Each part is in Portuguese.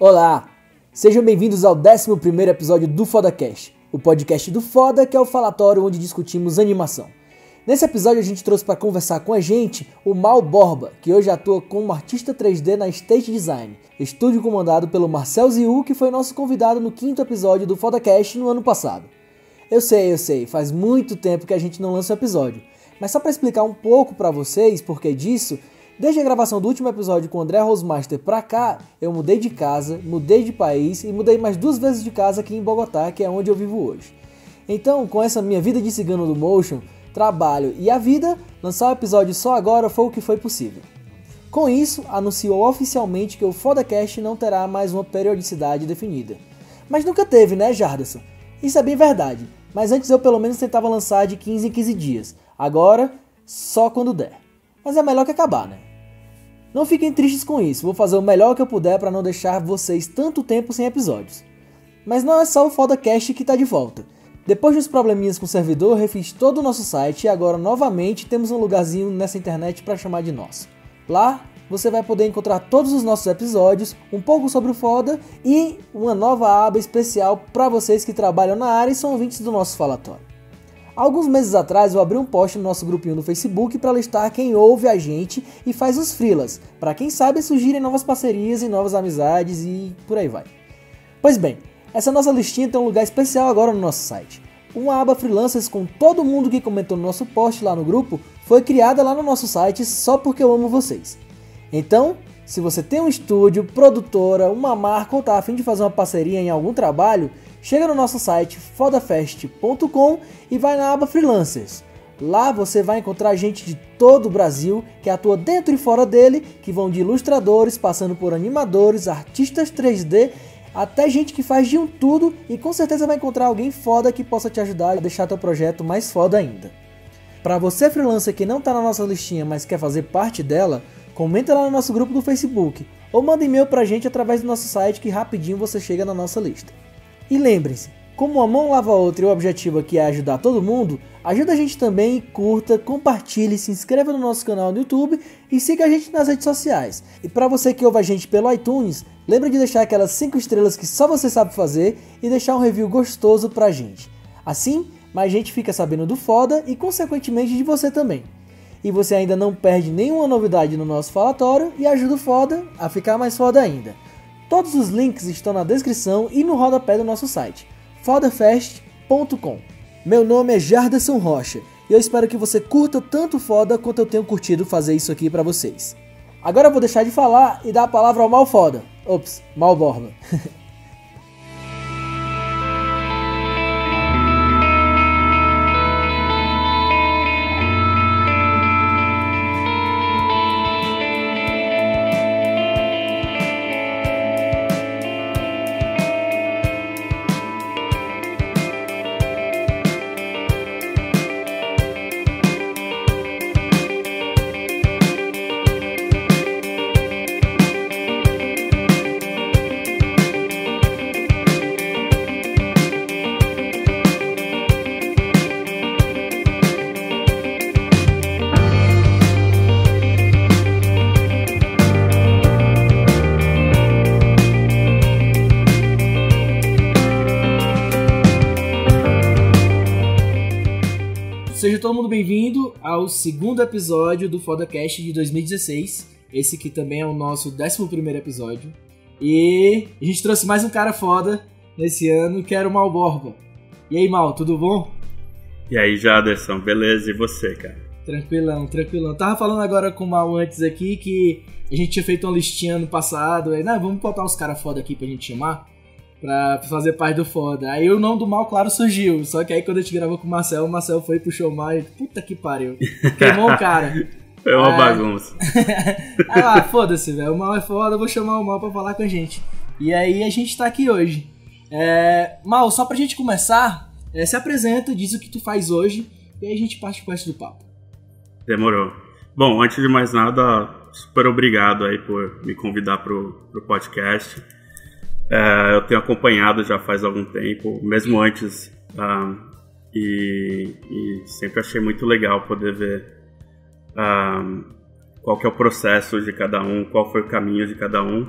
Olá! Sejam bem-vindos ao 11 episódio do FodaCast, o podcast do Foda, que é o falatório onde discutimos animação. Nesse episódio a gente trouxe para conversar com a gente o Mal Borba, que hoje atua como artista 3D na State Design, estúdio comandado pelo Marcel Ziu, que foi nosso convidado no quinto episódio do FodaCast no ano passado. Eu sei, eu sei, faz muito tempo que a gente não lança um episódio, mas só para explicar um pouco para vocês por que disso, desde a gravação do último episódio com o André Rosmaster pra cá, eu mudei de casa, mudei de país e mudei mais duas vezes de casa aqui em Bogotá, que é onde eu vivo hoje. Então, com essa minha vida de cigano do Motion, trabalho e a vida, lançar o episódio só agora foi o que foi possível. Com isso, anunciou oficialmente que o Fodacast não terá mais uma periodicidade definida. Mas nunca teve, né, Jarderson? Isso é bem verdade, mas antes eu pelo menos tentava lançar de 15 em 15 dias. Agora, só quando der. Mas é melhor que acabar, né? Não fiquem tristes com isso, vou fazer o melhor que eu puder para não deixar vocês tanto tempo sem episódios. Mas não é só o Fodacast que tá de volta. Depois dos probleminhas com o servidor, refiz todo o nosso site e agora novamente temos um lugarzinho nessa internet para chamar de nosso. Lá você vai poder encontrar todos os nossos episódios, um pouco sobre o Foda e uma nova aba especial para vocês que trabalham na área e são ouvintes do nosso falatório. Alguns meses atrás eu abri um post no nosso grupinho no Facebook para listar quem ouve a gente e faz os frilas, para quem sabe surgirem novas parcerias e novas amizades e por aí vai. Pois bem, essa nossa listinha tem um lugar especial agora no nosso site. Uma aba freelancers com todo mundo que comentou no nosso post lá no grupo foi criada lá no nosso site só porque eu amo vocês. Então, se você tem um estúdio, produtora, uma marca ou tá afim de fazer uma parceria em algum trabalho, chega no nosso site fodafest.com e vai na aba freelancers. Lá você vai encontrar gente de todo o Brasil que atua dentro e fora dele, que vão de ilustradores, passando por animadores, artistas 3D até gente que faz de um tudo e com certeza vai encontrar alguém foda que possa te ajudar a deixar teu projeto mais foda ainda. Para você freelancer que não está na nossa listinha, mas quer fazer parte dela, comenta lá no nosso grupo do Facebook ou manda e-mail pra gente através do nosso site que rapidinho você chega na nossa lista. E lembrem-se, como uma mão lava a outra e o objetivo aqui é ajudar todo mundo, ajuda a gente também, curta, compartilhe, se inscreva no nosso canal no YouTube e siga a gente nas redes sociais. E para você que ouve a gente pelo iTunes, Lembra de deixar aquelas 5 estrelas que só você sabe fazer e deixar um review gostoso pra gente. Assim, mais gente fica sabendo do foda e consequentemente de você também. E você ainda não perde nenhuma novidade no nosso falatório e ajuda o foda a ficar mais foda ainda. Todos os links estão na descrição e no rodapé do nosso site, fodafest.com. Meu nome é Jarderson Rocha e eu espero que você curta tanto foda quanto eu tenho curtido fazer isso aqui para vocês. Agora eu vou deixar de falar e dar a palavra ao mal foda. Ops, mal borba. todo mundo bem-vindo ao segundo episódio do FodaCast de 2016. Esse que também é o nosso 11 episódio. E a gente trouxe mais um cara foda nesse ano, que era o Mal Borba. E aí, Mal, tudo bom? E aí, Jaderson, beleza? E você, cara? Tranquilão, tranquilão. Tava falando agora com o Mal antes aqui que a gente tinha feito uma listinha ano passado. Aí, não, vamos botar uns caras foda aqui pra gente chamar pra fazer parte do foda. Aí o nome do mal, claro, surgiu. Só que aí quando a gente gravou com o Marcel, o Marcel foi pro show mais. Puta que pariu. Queimou o cara. Foi uma é... bagunça. ah, foda-se, velho. O mal é foda, eu vou chamar o mal pra falar com a gente. E aí a gente tá aqui hoje. É... Mal, só pra gente começar, é, se apresenta, diz o que tu faz hoje e aí a gente parte com o resto do papo. Demorou. Bom, antes de mais nada, super obrigado aí por me convidar pro, pro podcast. É, eu tenho acompanhado já faz algum tempo, mesmo antes, uh, e, e, sempre achei muito legal poder ver uh, qual que é o processo de cada um, qual foi o caminho de cada um.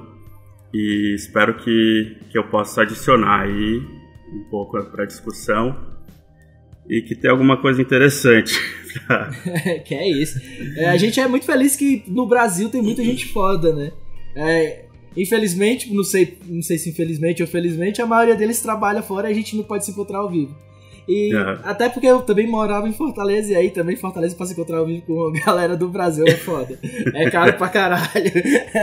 E espero que, que eu possa adicionar aí um pouco para a discussão e que tenha alguma coisa interessante. que é isso. É, a gente é muito feliz que no Brasil tem muita gente foda, né? É, infelizmente, não sei, não sei se infelizmente ou felizmente, a maioria deles trabalha fora e a gente não pode se encontrar ao vivo. E uhum. até porque eu também morava em Fortaleza, e aí também Fortaleza pra se encontrar ao vivo com a galera do Brasil é foda. é caro pra caralho.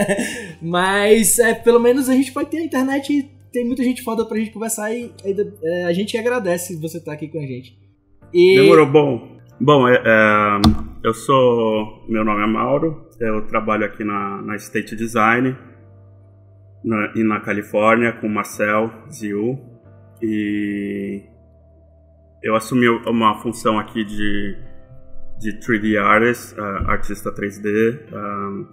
Mas é, pelo menos a gente pode ter a internet e tem muita gente foda pra gente conversar e é, a gente agradece você estar tá aqui com a gente. E... Demorou, bom. Bom, é, é, eu sou. Meu nome é Mauro, eu trabalho aqui na, na State Design na, e na Califórnia com Marcel Ziu. E eu assumi uma função aqui de, de 3D artist, uh, artista 3D. Um,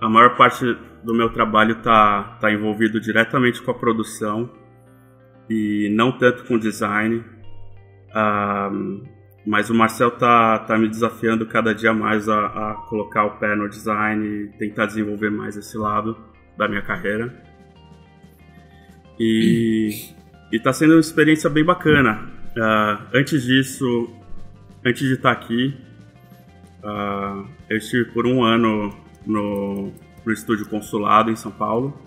a maior parte do meu trabalho está tá envolvido diretamente com a produção e não tanto com design. Um, mas o Marcel tá, tá me desafiando cada dia mais a, a, colocar o pé no design e tentar desenvolver mais esse lado da minha carreira. E, e tá sendo uma experiência bem bacana. Uh, antes disso, antes de estar aqui, uh, eu estive por um ano no, no estúdio consulado em São Paulo.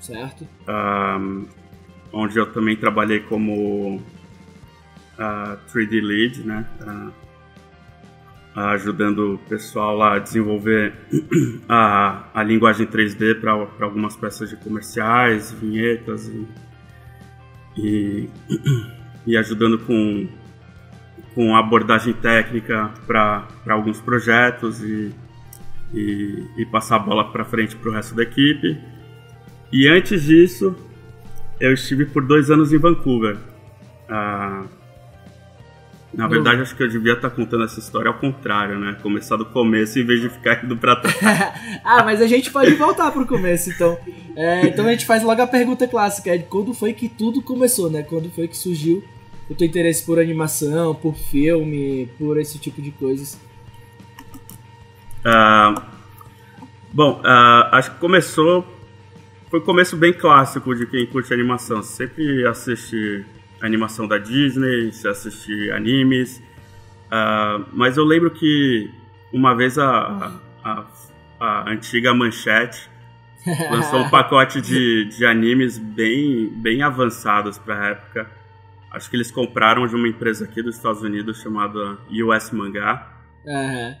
Certo. Uh, onde eu também trabalhei como 3D Lead, né? Ajudando o pessoal lá a desenvolver a, a linguagem 3D para algumas peças de comerciais, vinhetas e, e e ajudando com, com abordagem técnica para alguns projetos e, e, e, passar a bola para frente para o resto da equipe. E antes disso, eu estive por dois anos em Vancouver. Ah, na verdade, acho que eu devia estar tá contando essa história ao contrário, né? Começar do começo em vez de ficar indo pra trás. ah, mas a gente pode voltar pro começo, então. É, então a gente faz logo a pergunta clássica: é quando foi que tudo começou, né? Quando foi que surgiu o teu interesse por animação, por filme, por esse tipo de coisas? Uh, bom, uh, acho que começou. Foi um começo bem clássico de quem curte animação. Sempre assiste animação da Disney, se assiste animes. Uh, mas eu lembro que uma vez a, a, a antiga Manchete lançou um pacote de, de animes bem, bem avançados para a época. Acho que eles compraram de uma empresa aqui dos Estados Unidos chamada US Mangá. Uhum.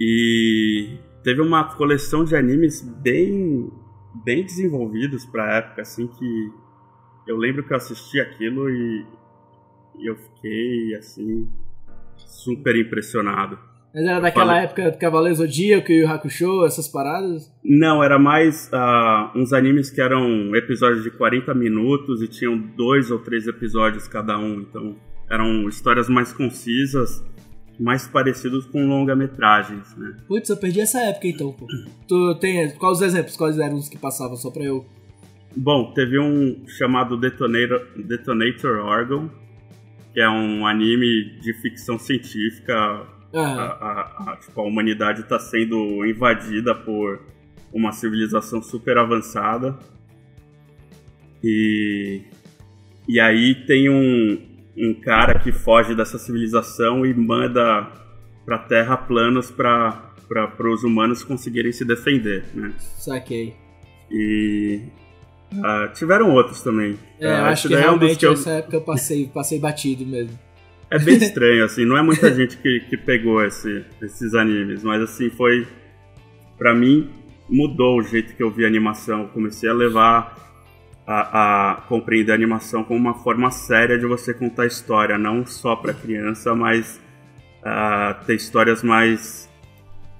E teve uma coleção de animes bem bem desenvolvidos para época, assim que eu lembro que eu assisti aquilo e, e eu fiquei assim super impressionado. Mas era daquela falei... época do Cavaleiro Zodíaco e o Hakusho, essas paradas? Não, era mais uh, uns animes que eram episódios de 40 minutos e tinham dois ou três episódios cada um. Então eram histórias mais concisas, mais parecidos com longa-metragens, né? Putz, eu perdi essa época então, pô. tu tem. Quais os exemplos? Quais eram os que passavam só pra eu. Bom, teve um chamado Detonator, Detonator Orgon, que é um anime de ficção científica Uhum. A, a, a, tipo, a humanidade está sendo invadida por uma civilização super avançada. E, e aí tem um, um cara que foge dessa civilização e manda para a Terra planos para os humanos conseguirem se defender, né? Saquei. E uh, tiveram outros também. É, uh, acho que realmente é um eu... essa época eu passei, passei batido mesmo. É bem estranho, assim, não é muita gente que, que pegou esse, esses animes, mas assim, foi. para mim, mudou o jeito que eu vi animação. Eu comecei a levar. A, a, compreender a animação como uma forma séria de você contar história, não só para criança, mas uh, ter histórias mais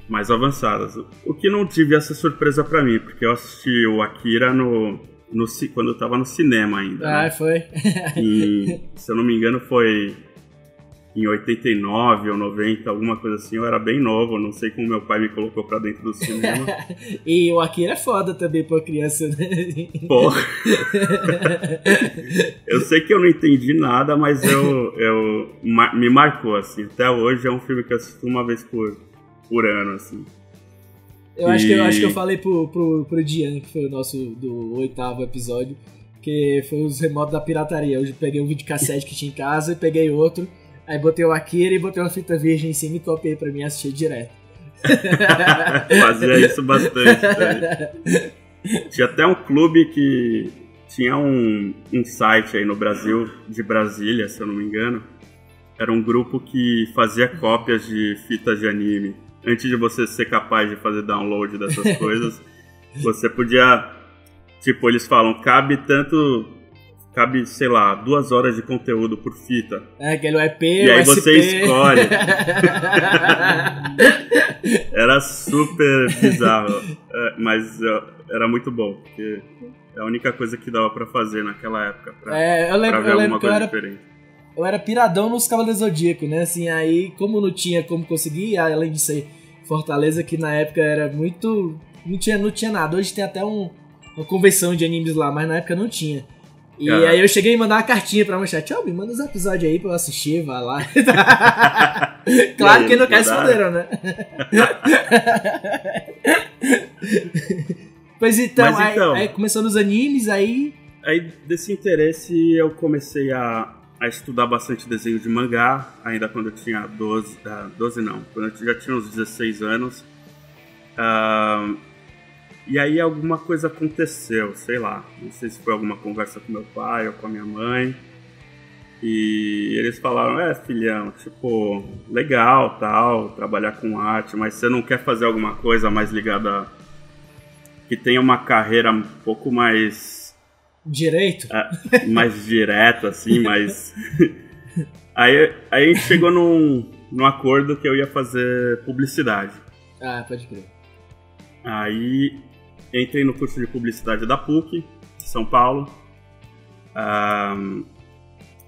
mais avançadas. O que não tive essa surpresa para mim, porque eu assisti o Akira no, no quando eu tava no cinema ainda. Ah, né? foi. e, se eu não me engano, foi em 89 ou 90, alguma coisa assim, eu era bem novo, não sei como meu pai me colocou pra dentro do cinema. e o Akira é foda também pra criança, né? Porra. eu sei que eu não entendi nada, mas eu, eu me marcou, assim. Até hoje é um filme que eu assisto uma vez por, por ano, assim. Eu, e... acho, que, eu acho que eu falei pro, pro, pro Dian, que foi o nosso do oitavo episódio, que foi os remotos da pirataria. Eu peguei um videocassete que tinha em casa e peguei outro. Aí botei o Akira e botei uma fita virgem em cima e topei pra mim assistir direto. Fazia isso bastante. Tinha até um clube que tinha um, um site aí no Brasil, de Brasília, se eu não me engano. Era um grupo que fazia cópias de fitas de anime. Antes de você ser capaz de fazer download dessas coisas, você podia. Tipo, eles falam, cabe tanto cabe, sei lá, duas horas de conteúdo por fita. É, aquele EP, E aí você escolhe. era super bizarro, é, mas era muito bom, porque é a única coisa que dava para fazer naquela época. Pra, é, eu lembro, eu lembro que eu era, diferente. Eu era piradão nos Cavaleiros Zodíaco, né? Assim, aí, como não tinha como conseguir, além de ser Fortaleza, que na época era muito. Não tinha, não tinha nada. Hoje tem até um, uma convenção de animes lá, mas na época não tinha. E aí eu cheguei a mandar uma cartinha pra manchete, tchau, me manda os episódios aí pra eu assistir, vai lá. claro aí, que não responderam, né? pois então, Mas, então aí, aí começou nos animes, aí... Aí desse interesse eu comecei a, a estudar bastante desenho de mangá, ainda quando eu tinha 12, uh, 12 não, quando eu já tinha uns 16 anos. Uh, e aí alguma coisa aconteceu, sei lá. Não sei se foi alguma conversa com meu pai ou com a minha mãe. E eles falaram, é filhão, tipo, legal, tal, trabalhar com arte, mas você não quer fazer alguma coisa mais ligada que tenha uma carreira um pouco mais direito, é, mais direto assim, mais aí, aí a gente chegou num, num acordo que eu ia fazer publicidade. Ah, pode crer. Aí entrei no curso de publicidade da PUC, São Paulo.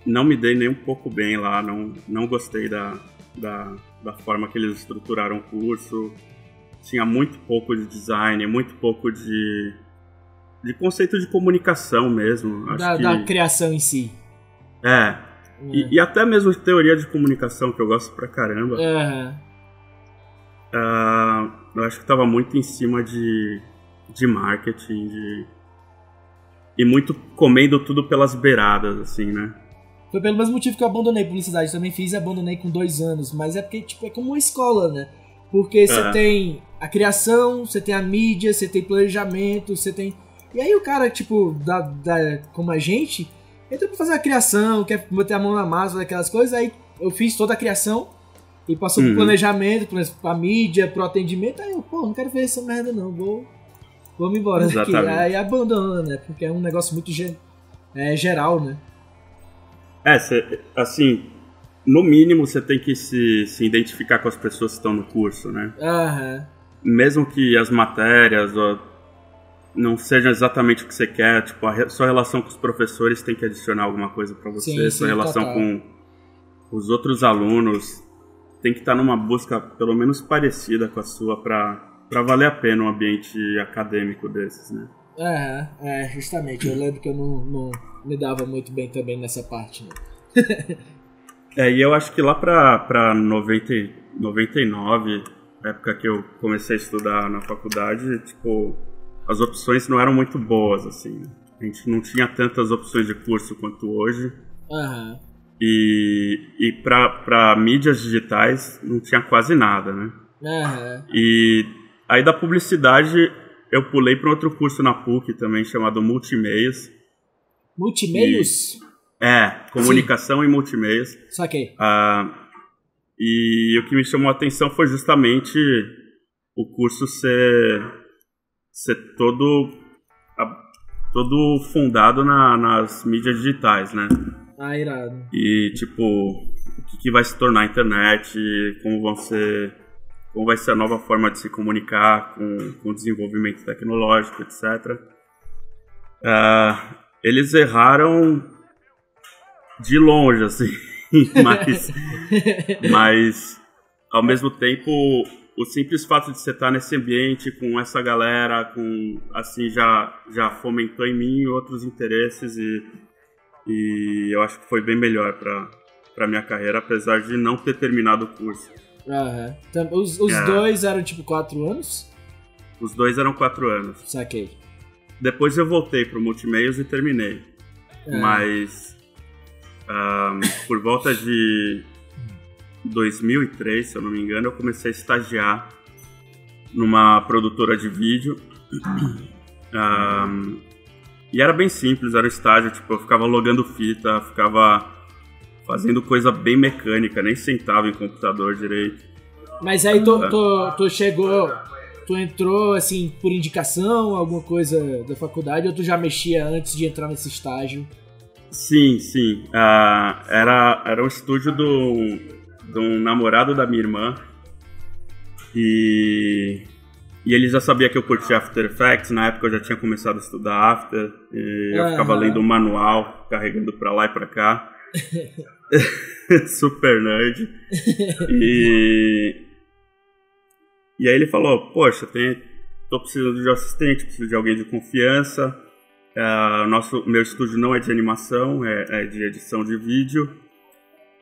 não me dei nem um pouco bem lá, não, não gostei da, da, da forma que eles estruturaram o curso. Tinha muito pouco de design, muito pouco de, de conceito de comunicação mesmo. Da, que... da criação em si. É. é. E, e, até mesmo de teoria de comunicação, que eu gosto pra caramba. Uhum. Uh, eu acho que tava muito em cima de de marketing, de... e muito comendo tudo pelas beiradas, assim, né? Foi pelo mesmo motivo que eu abandonei publicidade. Também fiz e abandonei com dois anos. Mas é porque, tipo, é como uma escola, né? Porque você tem a criação, você tem a mídia, você tem planejamento, você tem. E aí o cara, tipo, da, da, como a gente, entra pra fazer a criação, quer meter a mão na massa, aquelas coisas. Aí eu fiz toda a criação e passou uhum. pro planejamento, pra mídia, pro atendimento. Aí eu, pô, não quero ver essa merda não, vou vamos embora Exatamente. daqui. Aí abandona, né? Porque é um negócio muito ge é, geral, né? É, cê, assim, no mínimo você tem que se, se identificar com as pessoas que estão no curso, né? Aham. Mesmo que as matérias ó, não sejam exatamente o que você quer, tipo, a sua relação com os professores tem que adicionar alguma coisa para você, sim, sua sim, relação total. com os outros alunos tem que estar numa busca pelo menos parecida com a sua para para valer a pena um ambiente acadêmico desses, né? É, é, justamente. Eu lembro que eu não, não me dava muito bem também nessa parte, né? é, e eu acho que lá pra, pra 90, 99, época que eu comecei a estudar na faculdade, tipo, as opções não eram muito boas, assim. Né? A gente não tinha tantas opções de curso quanto hoje. Uhum. E, e para mídias digitais não tinha quase nada, né? Uhum. E Aí da publicidade eu pulei para outro curso na PUC também chamado Multimeios. Multimeios? E, é, comunicação Sim. e multimeios. Saquei. Ah, e o que me chamou a atenção foi justamente o curso ser, ser todo, todo fundado na, nas mídias digitais, né? Ah, irado. E, tipo, o que, que vai se tornar a internet, como vão ser como vai ser a nova forma de se comunicar com, com o desenvolvimento tecnológico, etc. Uh, ah, eles erraram de longe, assim, mas, mas ao mesmo tempo o simples fato de você estar nesse ambiente com essa galera, com assim já já fomentou em mim outros interesses e, e eu acho que foi bem melhor para para minha carreira, apesar de não ter terminado o curso. Aham. Os, os é. dois eram tipo quatro anos? Os dois eram quatro anos. Saquei. Depois eu voltei pro Multimeios e terminei. É. Mas ah, por volta de 2003, se eu não me engano, eu comecei a estagiar numa produtora de vídeo. Ah, e era bem simples, era um estágio, tipo, eu ficava logando fita, ficava fazendo coisa bem mecânica, nem sentava em computador direito. Mas aí tu, tu, tu chegou, tu entrou assim por indicação, alguma coisa da faculdade, ou tu já mexia antes de entrar nesse estágio? Sim, sim. Ah, era, era um estúdio do, de um namorado da minha irmã. E, e ele já sabia que eu curtia After Effects. Na época eu já tinha começado a estudar After. E eu Aham. ficava lendo o manual, carregando pra lá e pra cá. Super nerd. E, e aí ele falou: Poxa, tem, tô precisando de um assistente, preciso de alguém de confiança. O nosso, meu estúdio não é de animação, é, é de edição de vídeo,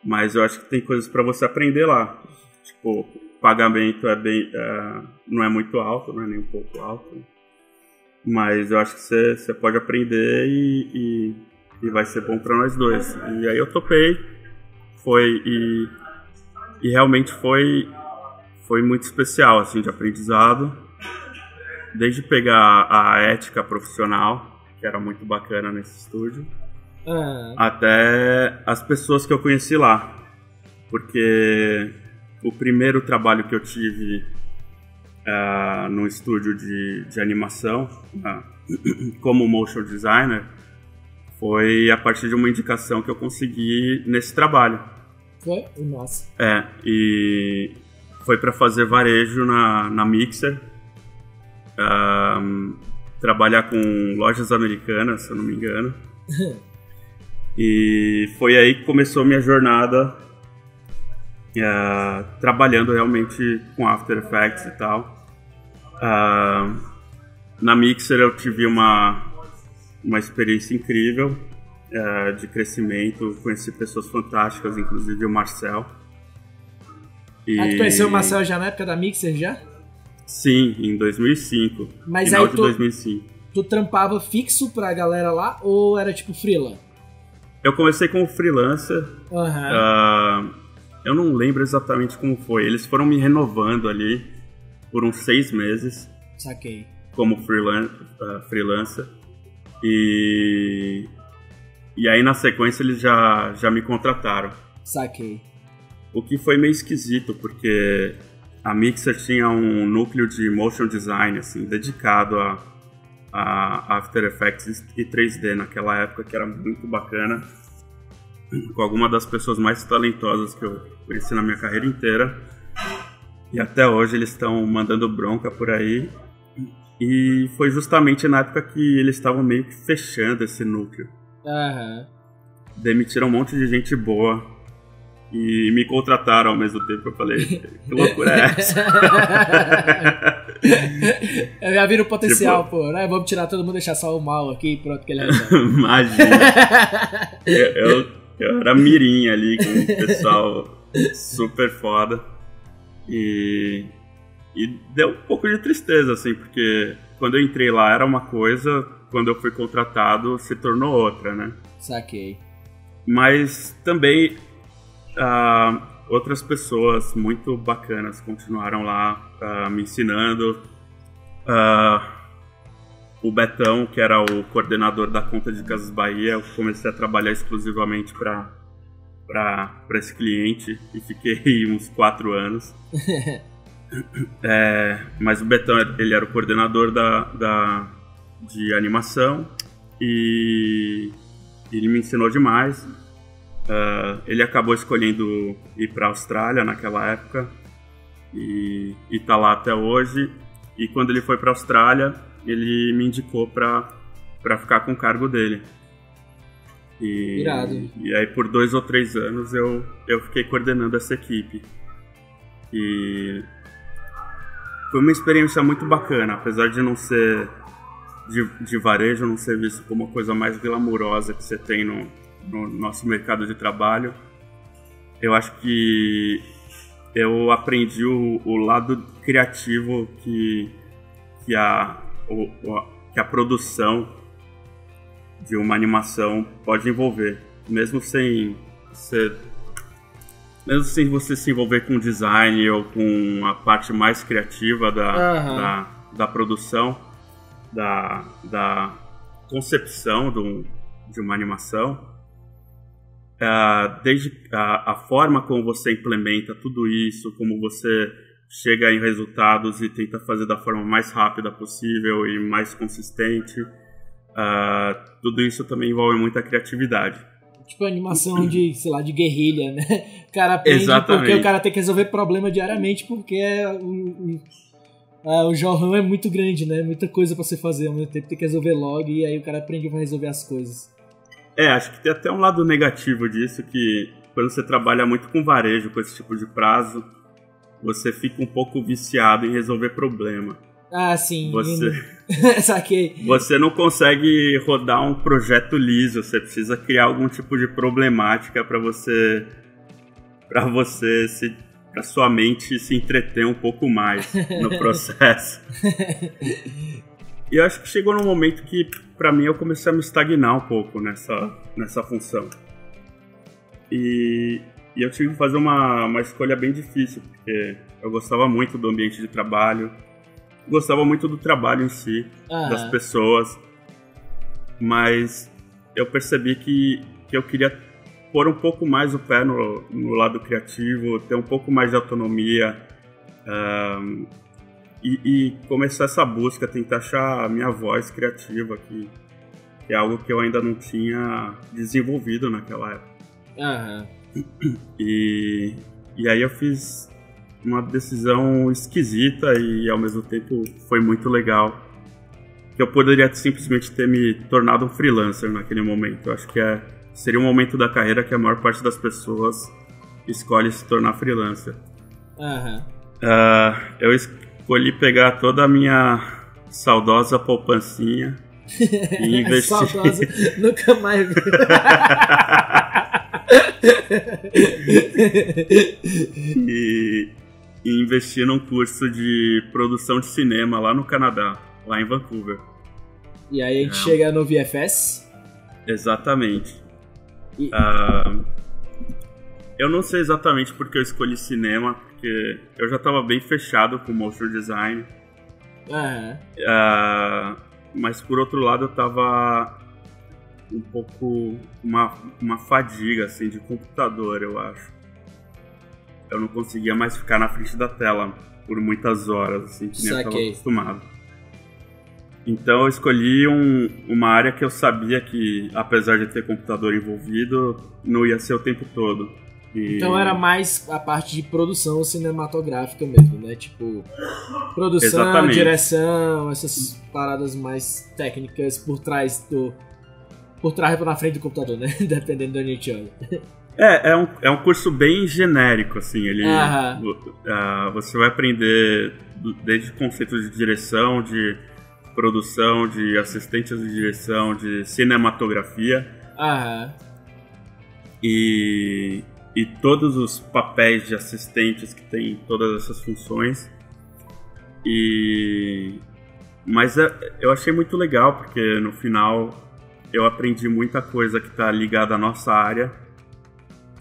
mas eu acho que tem coisas para você aprender lá. Tipo, o pagamento é bem, é, não é muito alto, não é nem um pouco alto, mas eu acho que você, você pode aprender e, e, e vai ser bom para nós dois. E aí eu topei, foi e, e realmente foi foi muito especial assim de aprendizado, desde pegar a ética profissional que era muito bacana nesse estúdio, Ah, até as pessoas que eu conheci lá. Porque o primeiro trabalho que eu tive ah, no estúdio de, de animação, ah, como motion designer, foi a partir de uma indicação que eu consegui nesse trabalho. foi? Nossa. É, e foi para fazer varejo na, na Mixer. Ahn, trabalhar com lojas americanas, se eu não me engano. E foi aí que começou minha jornada ah, trabalhando realmente com After Effects e tal. Ah, na Mixer eu tive uma, uma experiência incrível ah, de crescimento, conheci pessoas fantásticas, inclusive o Marcel. E... Ah, tu conheceu o Marcel já na época da Mixer já? Sim, em 2005. Mas final aí de tu- 2005. Tu trampava fixo pra galera lá ou era tipo freela? Eu comecei como freelancer. Aham. ah, eu não lembro exatamente como foi. Eles foram me renovando ali por uns seis meses Saquei. como freelan ah, freelancer. E, e aí na sequência eles já, já me contrataram. Saquei. O que foi meio esquisito, porque a Mixer tinha um núcleo de motion design, assim, dedicado a, a After Effects e 3D naquela época, que era muito bacana. Com alguma das pessoas mais talentosas que eu conheci na minha carreira inteira. E até hoje eles estão mandando bronca por aí. E foi justamente na época que eles estavam meio que fechando esse núcleo Aham. demitiram um monte de gente boa e me contrataram ao mesmo tempo. Eu falei, que loucura é essa? Eu já vi o potencial, Tipo- pô, né? Vamos tirar todo mundo, deixar só o mal aqui e pronto que ele resolve. Imagina. Eu, eu, eu era mirim ali com o pessoal super foda. E, e deu um pouco de tristeza, assim, porque quando eu entrei lá era uma coisa, quando eu fui contratado se tornou outra, né? Saquei. mas também ah, outras pessoas muito bacanas continuaram lá ah, me ensinando. Ah, o Betão, que era o coordenador da conta de Casas Bahia, eu comecei a trabalhar exclusivamente para para esse cliente e fiquei uns quatro anos. É, mas o Betão ele era o coordenador da, da de animação e ele me ensinou demais. Ah, ele acabou escolhendo ir para a Austrália naquela época e, e tá lá até hoje. E quando ele foi para a Austrália, ele me indicou para ficar com o cargo dele. E, Irado. e aí por dois ou três anos eu, eu fiquei coordenando essa equipe. E foi uma experiência muito bacana, apesar de não ser de, de varejo, não ser visto como a coisa mais glamurosa que você tem no, no nosso mercado de trabalho. Eu acho que eu aprendi o, o lado criativo que que a, o, que a produção de uma animação pode envolver, mesmo sem ser mesmo sem você se envolver com design ou com a parte mais criativa da, uhum. da, da, produção, da, da concepção de, um, de uma animação, uh, desde a, a, forma como você implementa tudo isso, como você chega em resultados e tenta fazer da forma mais rápida possível e mais consistente, uh, tudo isso também envolve muita criatividade. Tipo animação de, sei lá, de guerrilha, né? O cara aprende Exatamente. porque o cara tem que resolver problema diariamente porque é o, o, o jorrão é muito grande, né? Muita coisa para você fazer ao mesmo tempo, tem que resolver logo e aí o cara aprende a resolver as coisas. É, acho que tem até um lado negativo disso que quando você trabalha muito com varejo, com esse tipo de prazo, você fica um pouco viciado em resolver problema. Ah, sim. Você, Saquei. Você não consegue rodar um projeto liso, você precisa criar algum tipo de problemática para você para você se para sua mente se entreter um pouco mais no processo. e eu acho que chegou num momento que para mim eu comecei a me estagnar um pouco nessa nessa função. E, e eu tive que fazer uma, uma escolha bem difícil, porque eu gostava muito do ambiente de trabalho, gostava muito do trabalho em si, das pessoas, mas eu percebi que, que eu queria pôr um pouco mais o pé no, no lado criativo, ter um pouco mais de autonomia um, e, e, começar essa busca, tentar achar a minha voz criativa, que, que é algo que eu ainda não tinha desenvolvido naquela época. Uhum. E, e aí eu fiz uma decisão esquisita e ao mesmo tempo foi muito legal. Que eu poderia simplesmente ter me tornado um freelancer naquele momento. Eu acho que é, seria um momento da carreira que a maior parte das pessoas escolhe se tornar freelancer. Uhum. Uh, eu escolhi pegar toda a minha saudosa poupancinha e investir. saudosa, nunca mais. e e investir num curso de produção de cinema lá no Canadá, lá em Vancouver. E aí a gente é. chega no VFS? Exatamente. E... Uh, eu não sei exatamente porque eu escolhi cinema, porque eu já estava bem fechado com motion design. Uhum. Uh, mas por outro lado eu estava um pouco uma, uma fadiga assim de computador, eu acho eu não conseguia mais ficar na frente da tela por muitas horas, assim, que nem eu estava acostumado. Então eu escolhi um, uma área que eu sabia que, apesar de ter computador envolvido, não ia ser o tempo todo. E... Então era mais a parte de produção cinematográfica mesmo, né? Tipo, produção, Exatamente. direção, essas paradas mais técnicas por trás do. Por trás e na frente do computador, né? Dependendo de onde a gente olha. É, é um, é um curso bem genérico, assim. Ele, uh, você vai aprender desde conceitos de direção, de produção, de assistentes de direção, de cinematografia. Aham. E, e todos os papéis de assistentes que tem todas essas funções. E mas é, eu achei muito legal porque no final eu aprendi muita coisa que está ligada à nossa área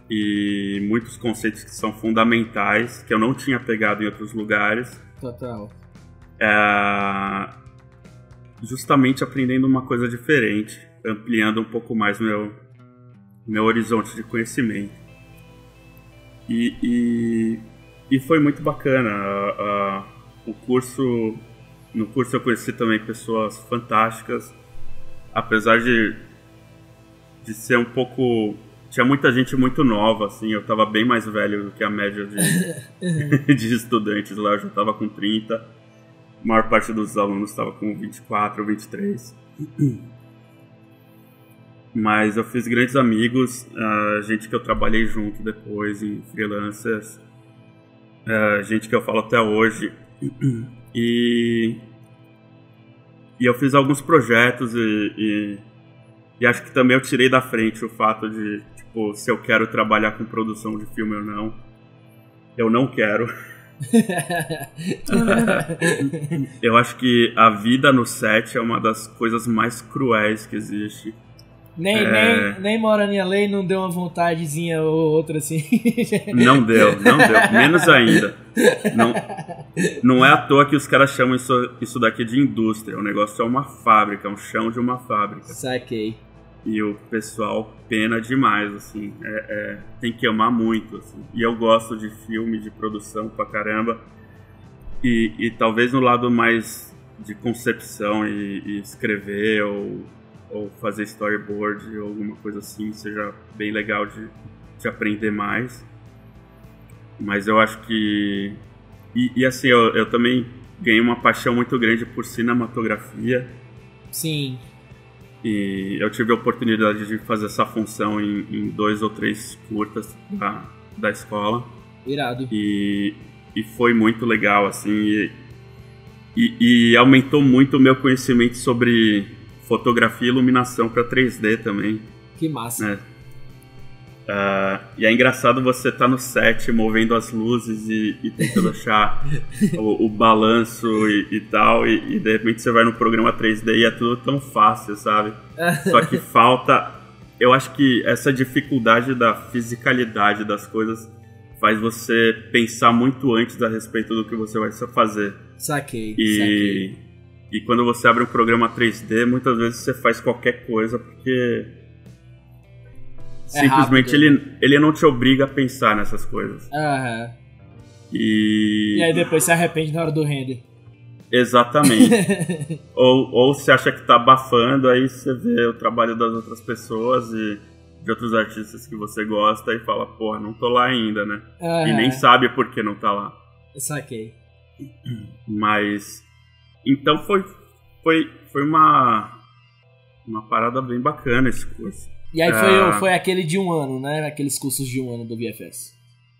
e muitos conceitos que são fundamentais que eu não tinha pegado em outros lugares. Total. É, justamente aprendendo uma coisa diferente, ampliando um pouco mais meu meu horizonte de conhecimento. E, e, e foi muito bacana. o curso, no curso eu conheci também pessoas fantásticas, apesar de, de ser um pouco tinha muita gente muito nova, assim, eu tava bem mais velho do que a média de, de estudantes lá, eu já tava com 30. A maior parte dos alunos estava com 24 ou 23. Mas eu fiz grandes amigos, uh, gente que eu trabalhei junto depois em freelancers, uh, gente que eu falo até hoje. E, e eu fiz alguns projetos e, e, e acho que também eu tirei da frente o fato de tipo, se eu quero trabalhar com produção de filme ou não. Eu não quero. eu acho que a vida no set é uma das coisas mais cruéis que existe. Nem, é... nem, nem Morania Lei não deu uma vontadezinha ou outra assim. Não deu, não deu. Menos ainda. Não, não é à toa que os caras chamam isso, isso daqui de indústria. O negócio é uma fábrica, é um chão de uma fábrica. Saquei. E o pessoal pena demais, assim. É, é, tem que amar muito, assim. E eu gosto de filme, de produção pra caramba. E, e talvez no lado mais de concepção e, e escrever ou ou fazer storyboard ou alguma coisa assim seja bem legal de, de aprender mais. Mas eu acho que. E, e assim, eu, eu também ganhei uma paixão muito grande por cinematografia. Sim. E eu tive a oportunidade de fazer essa função em, em dois ou três curtas da, da escola. Irado. E, e foi muito legal, assim. E, e, e aumentou muito o meu conhecimento sobre fotografia e iluminação para 3D também. Que massa. Né? Uh, e é engraçado você estar tá no set movendo as luzes e, e tentando achar o, o, balanço e, e tal, e, e, de repente você vai no programa 3D e é tudo tão fácil, sabe? Só que falta. Eu acho que essa dificuldade da fisicalidade das coisas faz você pensar muito antes a respeito do que você vai fazer. Saquei. E, saquei. E quando você abre um programa 3D, muitas vezes você faz qualquer coisa porque é simplesmente rápido. ele, ele não te obriga a pensar nessas coisas. Aham. E... e aí depois se arrepende na hora do render. Exatamente. ou, ou você acha que tá abafando, aí você vê o trabalho das outras pessoas e de outros artistas que você gosta e fala, porra, não tô lá ainda, né? Uhum. E nem sabe por que não tá lá. Saquei. Mas então foi, foi, foi uma, uma parada bem bacana esse curso. E aí foi, ah, foi aquele de um ano, né? Aqueles cursos de um ano do VFS.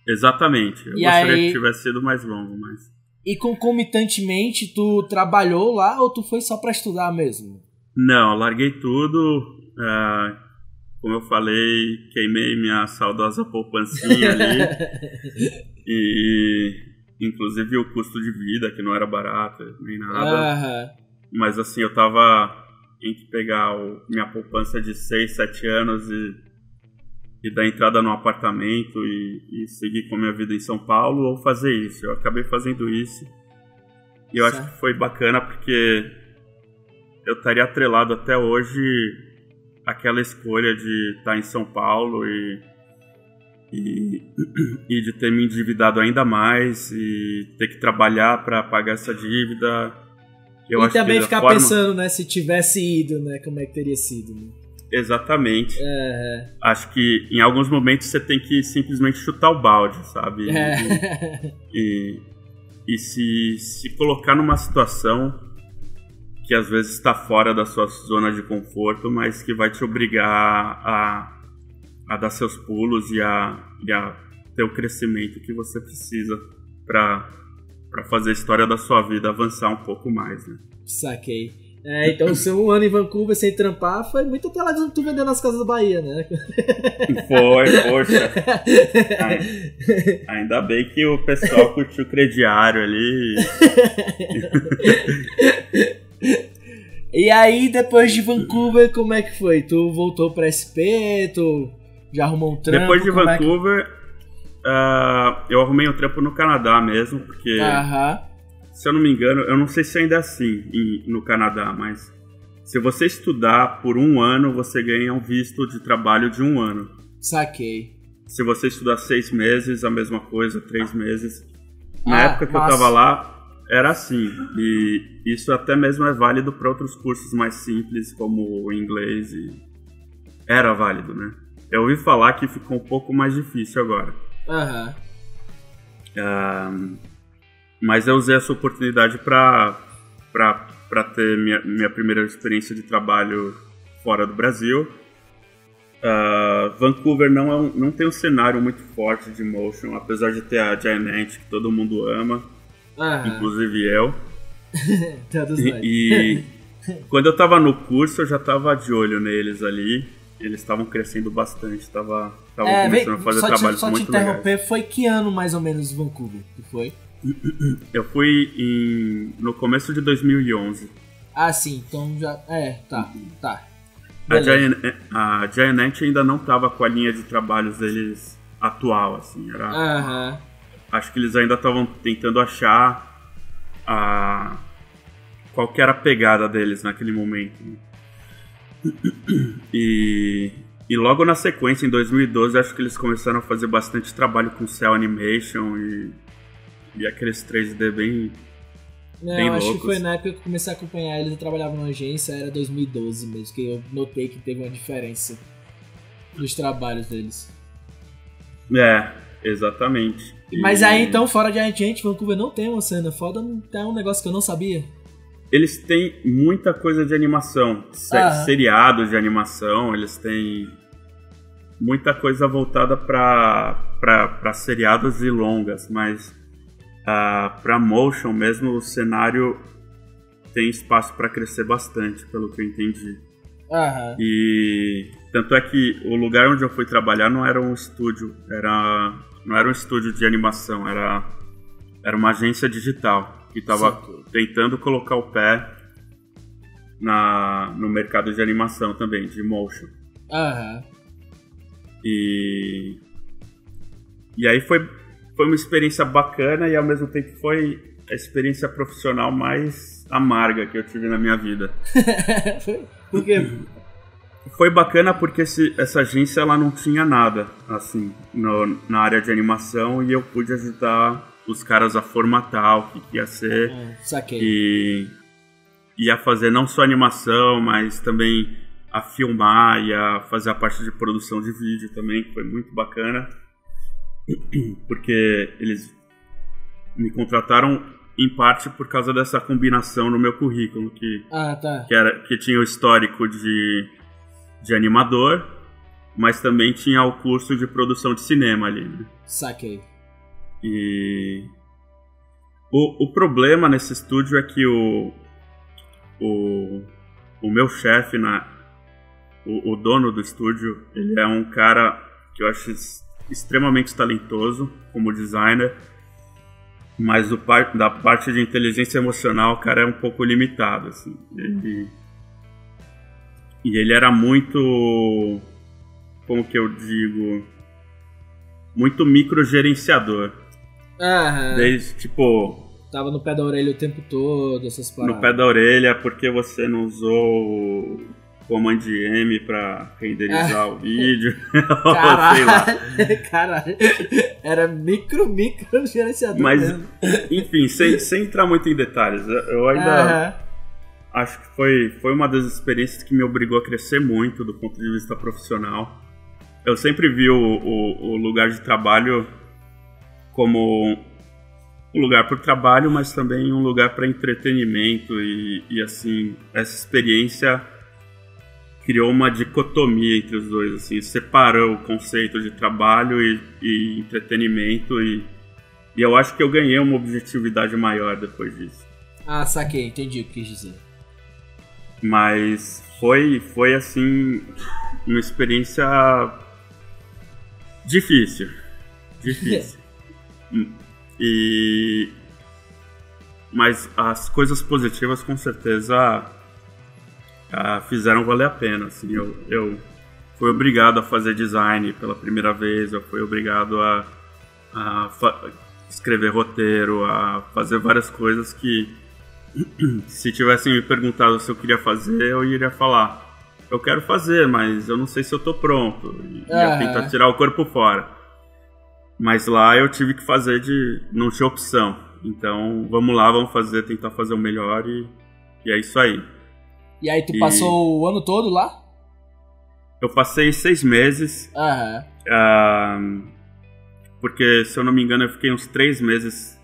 Exatamente. Eu e gostaria aí... que tivesse sido mais longo, mas. E concomitantemente, tu trabalhou lá ou tu foi só para estudar mesmo? Não, larguei tudo. Uh, como eu falei, queimei minha saudosa poupancinha ali. e inclusive o custo de vida, que não era barato nem nada. Uhum. Mas assim, eu tava entre pegar o, minha poupança de 6, 7 anos e, e dar entrada no apartamento e, e, seguir com a minha vida em São Paulo ou fazer isso. Eu acabei fazendo isso. E eu certo. acho que foi bacana porque eu estaria atrelado até hoje aquela escolha de estar em São Paulo e e, e de ter me endividado ainda mais e ter que trabalhar para pagar essa dívida. Eu e também ficar forma... pensando, né, se tivesse ido, né, como é que teria sido. Né? Exatamente. É. Acho que em alguns momentos você tem que simplesmente chutar o balde, sabe? É. E, e, e se, se colocar numa situação que às vezes está fora da sua zona de conforto, mas que vai te obrigar a a dar seus pulos e a, e a ter o crescimento que você precisa para fazer a história da sua vida avançar um pouco mais, né? Saquei. É, então o seu ano em Vancouver sem trampar foi muito até lá de tu vendendo as casas da Bahia, né? Foi, poxa. Ainda bem que o pessoal curtiu o crediário ali. E aí, depois de Vancouver, como é que foi? Tu voltou pra SP? Tu já arrumou um trampo? Depois de Vancouver, é uh, eu arrumei um trampo no Canadá mesmo, porque. Se eu não me engano, eu não sei se ainda é assim em, no Canadá, mas se você estudar por um ano, você ganha um visto de trabalho de um ano. Saquei. Se você estudar seis meses, a mesma coisa, três meses. Na ah, época que eu tava lá, era assim. E isso até mesmo é válido para outros cursos mais simples, como o inglês. E... Era válido, né? Eu ouvi falar que ficou um pouco mais difícil agora. Aham. Uhum. mas eu usei essa oportunidade para para ter minha, minha primeira experiência de trabalho fora do Brasil. Uh, Vancouver não, é um, não tem um cenário muito forte de motion, apesar de ter a Giant que todo mundo ama, inclusive eu. Todos e, e quando eu tava no curso, eu já tava de olho neles ali eles estavam crescendo bastante, estavam é, começando a fazer trabalhos muito legais. Só te interromper, foi que ano mais ou menos Vancouver que foi? Eu fui em, no começo de 2011. Ah, sim, então já. É, tá, tá. A Giant, a Giant ainda não tava com a linha de trabalhos deles atual, assim. Era, Aham. Acho que eles ainda estavam tentando achar a, qual que era a pegada deles naquele momento. né? E, e logo na sequência, em 2012, acho que eles começaram a fazer bastante trabalho com Cell Animation e, e aqueles 3D bem. Não, Bem acho que loucos. foi na época que eu comecei a acompanhar eles, eu trabalhava numa agência, era 2012 mesmo, que eu notei que teve uma diferença nos trabalhos deles. É, exatamente. Mas E aí então, fora de Agente, Vancouver não tem uma cena foda, é um negócio que eu não sabia. Eles têm muita coisa de animação, seriados de animação, eles têm muita coisa voltada para seriados e longas, mas ah, para motion mesmo o cenário tem espaço para crescer bastante, pelo que eu entendi. Aham. E tanto é que o lugar onde eu fui trabalhar não era um estúdio, era não era um estúdio de animação, era era uma agência digital que estava tentando colocar o pé na no mercado de animação também, de motion. Aham. E e aí foi foi uma experiência bacana e ao mesmo tempo foi a experiência profissional mais amarga que eu tive na minha vida. Foi- Por quê? Foi bacana porque esse- essa agência ela não tinha nada assim no- na área de animação e eu pude ajudar os caras a formatar o que, que ia ser Ah, saquei. e ia fazer não só animação, mas também a filmar e a fazer a parte de produção de vídeo também, que foi muito bacana. Porque eles me contrataram em parte por causa dessa combinação no meu currículo, que Ah, tá. que, era, que tinha o histórico de, de animador, mas também tinha o curso de produção de cinema ali. né? Saquei. E o, o problema nesse estúdio é que o, o, o meu chefe, na, o, o dono do estúdio, ele é um cara que eu acho extremamente talentoso como designer, mas o par, da parte de inteligência emocional o cara é um pouco limitado. Assim. Ele, e ele era muito. Como que eu digo? Muito microgerenciador. Aham. Desde, tipo, Tava no pé da orelha o tempo todo, essas paradas. no pé da orelha, porque você não usou o Command M pra renderizar o vídeo. Sei lá. Caralho. Caralho. Era micro, micro gerenciador. Mas, mesmo. enfim, sem, sem entrar muito em detalhes, eu- ainda acho que foi, foi uma das experiências que me obrigou a crescer muito do ponto de vista profissional. Eu sempre vi o, o, o lugar de trabalho como um lugar para o trabalho, mas também um lugar para entretenimento e, e assim essa experiência criou uma dicotomia entre os dois, assim, separou o conceito de trabalho e, e entretenimento e, e eu acho que eu ganhei uma objetividade maior depois disso. Ah, saquei. Entendi o que quis dizer. Mas foi, foi assim, uma experiência difícil. Difícil. e. Mas as coisas positivas com certeza ah, fizeram valer a pena. Assim, eu, eu fui obrigado a fazer design pela primeira vez, eu fui obrigado a, a escrever roteiro, a fazer várias coisas que se tivessem me perguntado se eu queria fazer, eu iria falar. Eu quero fazer, mas eu não sei se eu tô pronto. E ia Aham. tentar tirar o corpo fora. Mas lá eu tive que fazer de. não tinha opção. Então vamos lá, vamos fazer, tentar fazer o melhor e, e é isso aí. E aí tu E- passou o ano todo lá? Eu passei seis meses, Aham. ah, porque se eu não me engano eu fiquei uns três meses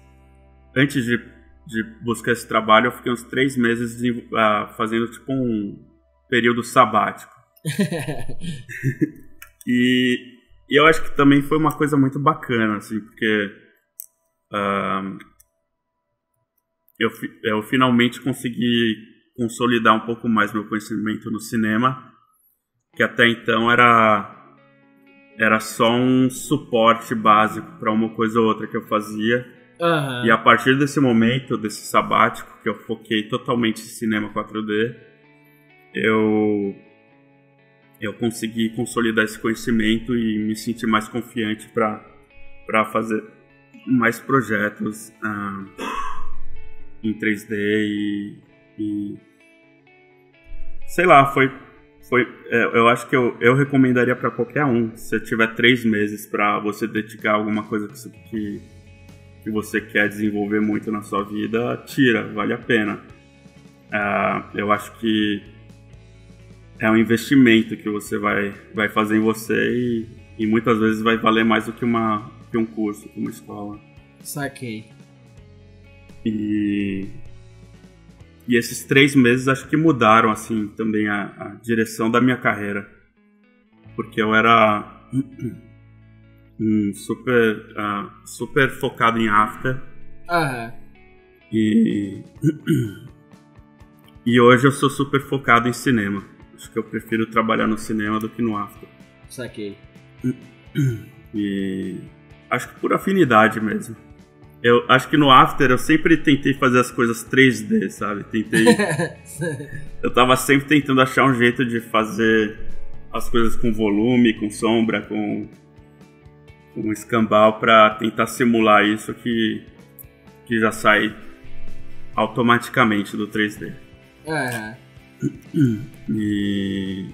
antes de, de buscar esse trabalho, eu fiquei uns três meses de- ah, fazendo tipo um período sabático. E, e eu acho que também foi uma coisa muito bacana, assim, porque ah, eu, fi- eu finalmente consegui consolidar um pouco mais meu conhecimento no cinema, que até então era era só um suporte básico para uma coisa ou outra que eu fazia. Uhum. E a partir desse momento, desse sabático, que eu foquei totalmente em cinema 4D, eu eu consegui consolidar esse conhecimento e me sentir mais confiante para fazer mais projetos uh, em 3D e, e, sei lá, foi foi é, eu acho que eu, eu recomendaria para qualquer um se tiver três meses para você dedicar alguma coisa que, que você quer desenvolver muito na sua vida tira vale a pena. Uh, eu acho que é um investimento que você vai, vai fazer em você e, e muitas vezes vai valer mais do que, uma, que um curso, que uma escola. Saquei. E, e esses três meses acho que mudaram assim também a, a direção da minha carreira. Porque eu era um super, uh, super focado em after. Aham. E, e hoje eu sou super focado em cinema. Acho que eu prefiro trabalhar no cinema do que no after. Saquei. E acho que por afinidade mesmo. Eu acho que no after eu sempre tentei fazer as coisas 3D, sabe? Tentei. eu tava sempre tentando achar um jeito de fazer as coisas com volume, com sombra, com, com escambau para tentar simular isso que, que já sai automaticamente do 3D. Uhum. E,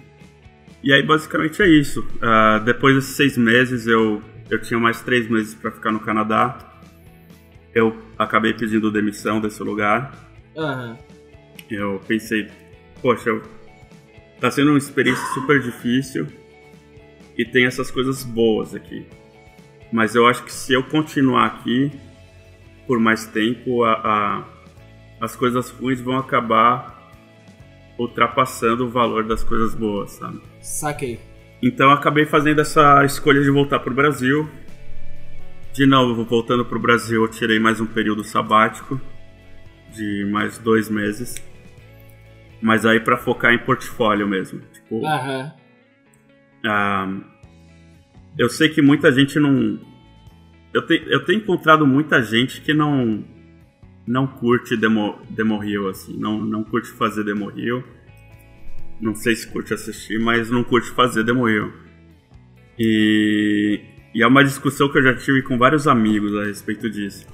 e aí basicamente é isso. Uh, depois desses seis meses eu, eu tinha mais três meses para ficar no Canadá. Eu acabei pedindo demissão desse lugar. Uhum. Eu pensei, poxa, eu, tá sendo uma experiência super difícil e tem essas coisas boas aqui. Mas eu acho que se eu continuar aqui por mais tempo, a, a as coisas ruins vão acabar ultrapassando o valor das coisas boas, sabe? Saquei. Então acabei fazendo essa escolha de voltar pro Brasil. De novo, voltando pro Brasil, eu tirei mais um período sabático de mais dois meses. Mas aí para focar em portfólio mesmo. Tipo, ah, eu sei que muita gente não. Eu, te, eu tenho encontrado muita gente que não não curte demo, demo Hill, assim, não, não curte fazer demo Hill. Não sei se curte assistir, mas não curte fazer demo Hill. E, e é uma discussão que eu já tive com vários amigos a respeito disso.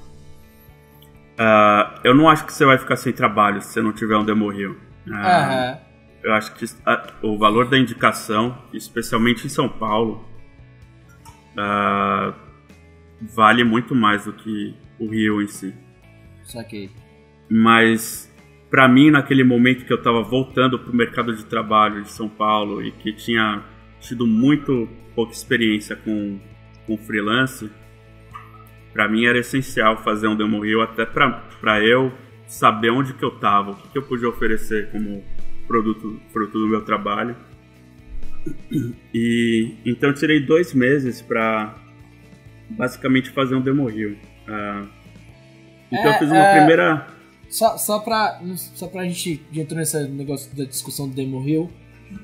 Uh, eu não acho que você vai ficar sem trabalho se você não tiver um demo Hill. Uh, uhum. Eu acho que a, o valor da indicação, especialmente em São Paulo, uh, vale muito mais do que o Rio em si. Saquei. Mas para mim, naquele momento que eu estava voltando para o mercado de trabalho de São Paulo e que tinha tido muito pouca experiência com, com freelance, para mim era essencial fazer um demo reel até para eu saber onde que eu estava, o que, que eu podia oferecer como produto, produto do meu trabalho. E então tirei dois meses para basicamente fazer um demo reel. Uh, então é, eu fiz uma é, primeira. Só, só, pra, só pra gente entrar nesse negócio da discussão do Demo Hill.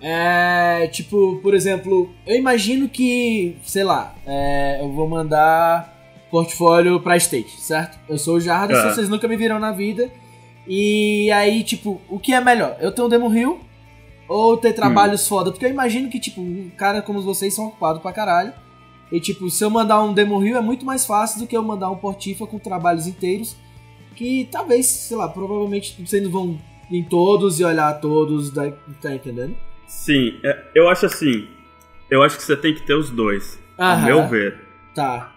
É, tipo, por exemplo, eu imagino que, sei lá, é, eu vou mandar portfólio pra State, certo? Eu sou o Jardim, uhum. vocês nunca me viram na vida. E aí, tipo, o que é melhor? Eu ter um Demo Hill ou ter trabalhos hum. foda? Porque eu imagino que, tipo, um cara como vocês são ocupados pra caralho. E tipo, se eu mandar um demo reel é muito mais fácil do que eu mandar um portifa com trabalhos inteiros. Que talvez, sei lá, provavelmente vocês não vão em todos e olhar todos, tá entendendo? Sim, é, eu acho assim. Eu acho que você tem que ter os dois. Aham, ao meu ver. Tá.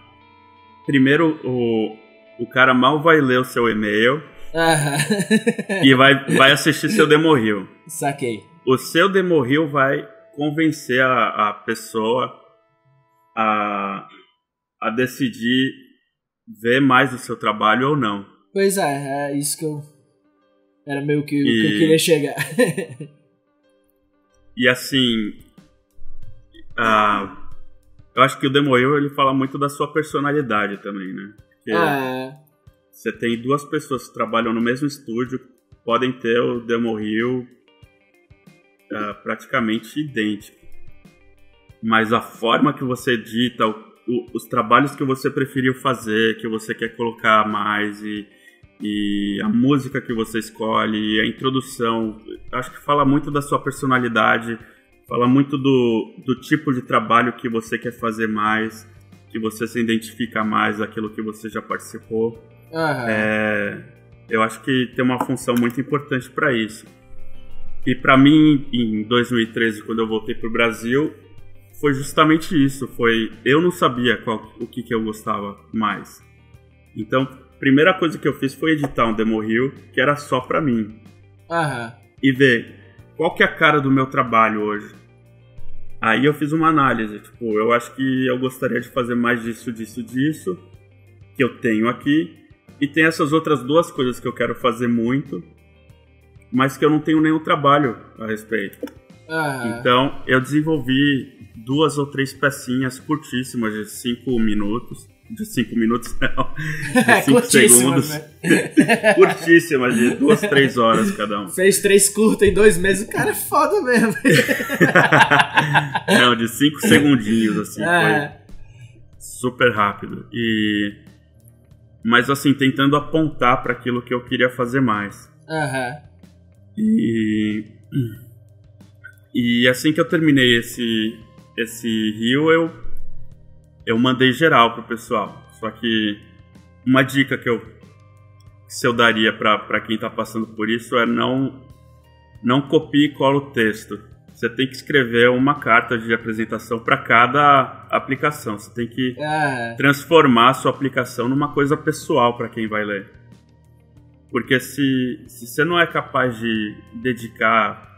Primeiro, o, o cara mal vai ler o seu e-mail. Aham. e vai, vai assistir seu demo reel. Saquei. O seu demo reel vai convencer a, a pessoa a, a decidir ver mais o seu trabalho ou não. Pois é, é isso que eu. Era meio que, e... que eu queria chegar. e assim. Uh, eu acho que o Demoil ele fala muito da sua personalidade também, né? Porque ah. Você tem duas pessoas que trabalham no mesmo estúdio, podem ter o Demo Hill uh, praticamente idêntico mas a forma que você edita, o, o, os trabalhos que você preferiu fazer, que você quer colocar mais e, e a música que você escolhe, a introdução, acho que fala muito da sua personalidade, fala muito do, do tipo de trabalho que você quer fazer mais, que você se identifica mais aquilo que você já participou. Uhum. É, eu acho que tem uma função muito importante para isso. E para mim, em 2013, quando eu voltei para o Brasil, foi justamente isso. Foi eu não sabia qual, o que, que eu gostava mais. Então, primeira coisa que eu fiz foi editar um demo reel que era só para mim. E ver qual que é a cara do meu trabalho hoje. Aí eu fiz uma análise, tipo, eu acho que eu gostaria de fazer mais disso, disso, disso, que eu tenho aqui, e tem essas outras duas coisas que eu quero fazer muito, mas que eu não tenho nenhum trabalho a respeito. Então eu desenvolvi duas ou três pecinhas curtíssimas de cinco minutos. De cinco minutos, não. De cinco segundos. Né? curtíssimas, de duas, três horas cada um. Fez três curtas em dois meses, o cara é foda mesmo. não, de cinco segundinhos, assim. Foi super rápido. E. Mas assim, tentando apontar para aquilo que eu queria fazer mais. Aham. Uhum. E. E assim que eu terminei esse, esse rio, eu, eu mandei geral pro pessoal. Só que uma dica que eu, que eu daria para quem tá passando por isso é não, não copie e cola o texto. Você tem que escrever uma carta de apresentação para cada aplicação. Você tem que é. transformar a sua aplicação numa coisa pessoal para quem vai ler. Porque se, se você não é capaz de dedicar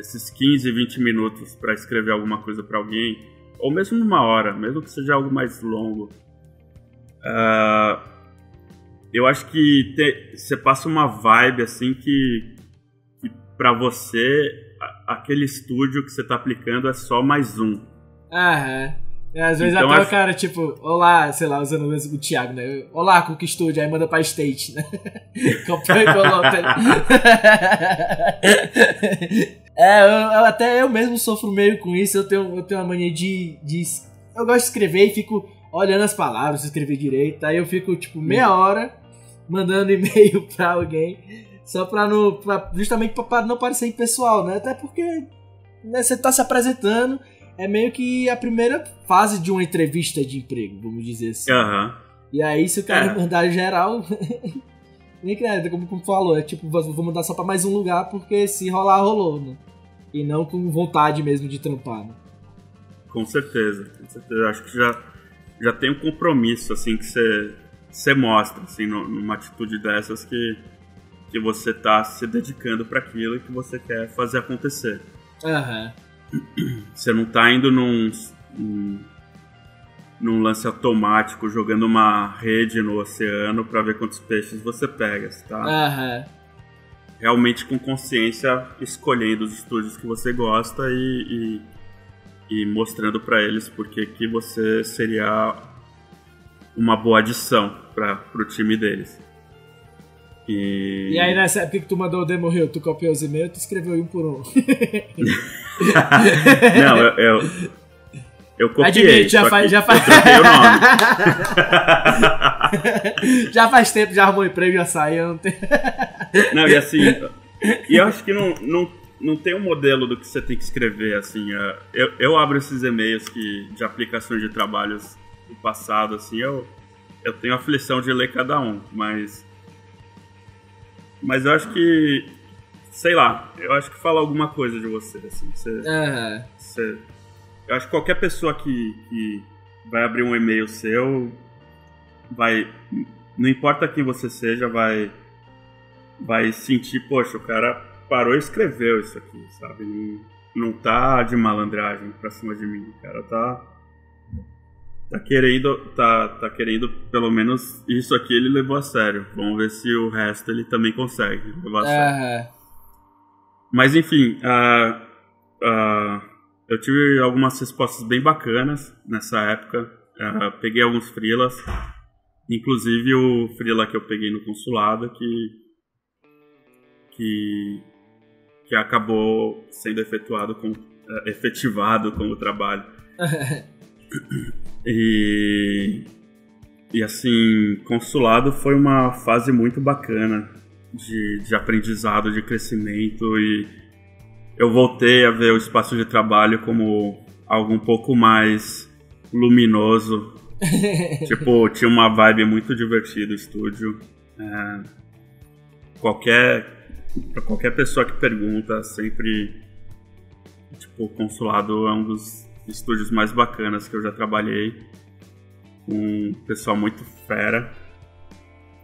esses 15, 20 minutos para escrever alguma coisa para alguém, ou mesmo uma hora, mesmo que seja algo mais longo, uh, eu acho que te, você passa uma vibe assim que, que para você aquele estúdio que você está aplicando é só mais um. Aham. É, às vezes então, até acho... o cara, tipo, olá, sei lá, usando o Thiago, né? Olá, Cook Studio, aí manda pra State, né? Comprou e. é, eu, eu, até eu mesmo sofro meio com isso, eu tenho, eu tenho uma mania de, de. Eu gosto de escrever e fico olhando as palavras, escrever direito, aí eu fico, tipo, meia hora mandando e-mail pra alguém, só pra não. Pra, justamente pra não parecer impessoal, né? Até porque né, você tá se apresentando é meio que a primeira fase de uma entrevista de emprego, vamos dizer assim. Uhum. E aí, se o cara é. mandar geral. Nem que é, como, como falou, é tipo, vou mandar só pra mais um lugar, porque se rolar, rolou, né? E não com vontade mesmo de trampar, né? Com certeza, com certeza. Acho que já, já tem um compromisso, assim, que você, você mostra, assim, numa atitude dessas que, que você tá se dedicando para aquilo e que você quer fazer acontecer. Aham. Uhum. Você não tá indo num, num, num, lance automático, jogando uma rede no oceano para ver quantos peixes você pega, tá? Uhum. Realmente com consciência, escolhendo os estúdios que você gosta e, e, e mostrando para eles porque que você seria uma boa adição para o time deles. E... e aí nessa época que tu mandou o demo rio, tu copiou os e-mails, tu escreveu um por um. Não, eu, eu, eu copiei. Admite, já faz. Já faz... o nome. já faz tempo, já arrumou emprego, já saiu. Não, tem... não, e assim. E eu acho que não, não, não tem um modelo do que você tem que escrever, assim. É, eu, eu abro esses e-mails que, de aplicações de trabalhos do passado, assim, eu, eu tenho aflição de ler cada um, mas mas eu acho que. Sei lá, eu acho que fala alguma coisa de você, assim. Você, uhum. você, eu acho que qualquer pessoa que, que vai abrir um e-mail seu vai. Não importa quem você seja, vai. Vai sentir, poxa, o cara parou e escreveu isso aqui, sabe? Não, não tá de malandragem pra cima de mim. O cara tá tá querendo, tá, tá querendo, pelo menos isso aqui ele levou a sério. Vamos ver se o resto ele também consegue levar a sério. Mas enfim, uh, uh, eu tive algumas respostas bem bacanas nessa época. Uh, peguei alguns freelas, inclusive o freela que eu peguei no consulado que que, que acabou sendo efetuado com, efetivado como trabalho. E, e assim, consulado foi uma fase muito bacana de, de aprendizado, de crescimento e eu voltei a ver o espaço de trabalho como algo um pouco mais luminoso. tipo, tinha uma vibe muito divertida o estúdio. É, qualquer para qualquer pessoa que pergunta, sempre tipo, o consulado é um dos estúdios mais bacanas que eu já trabalhei. Com um pessoal muito fera.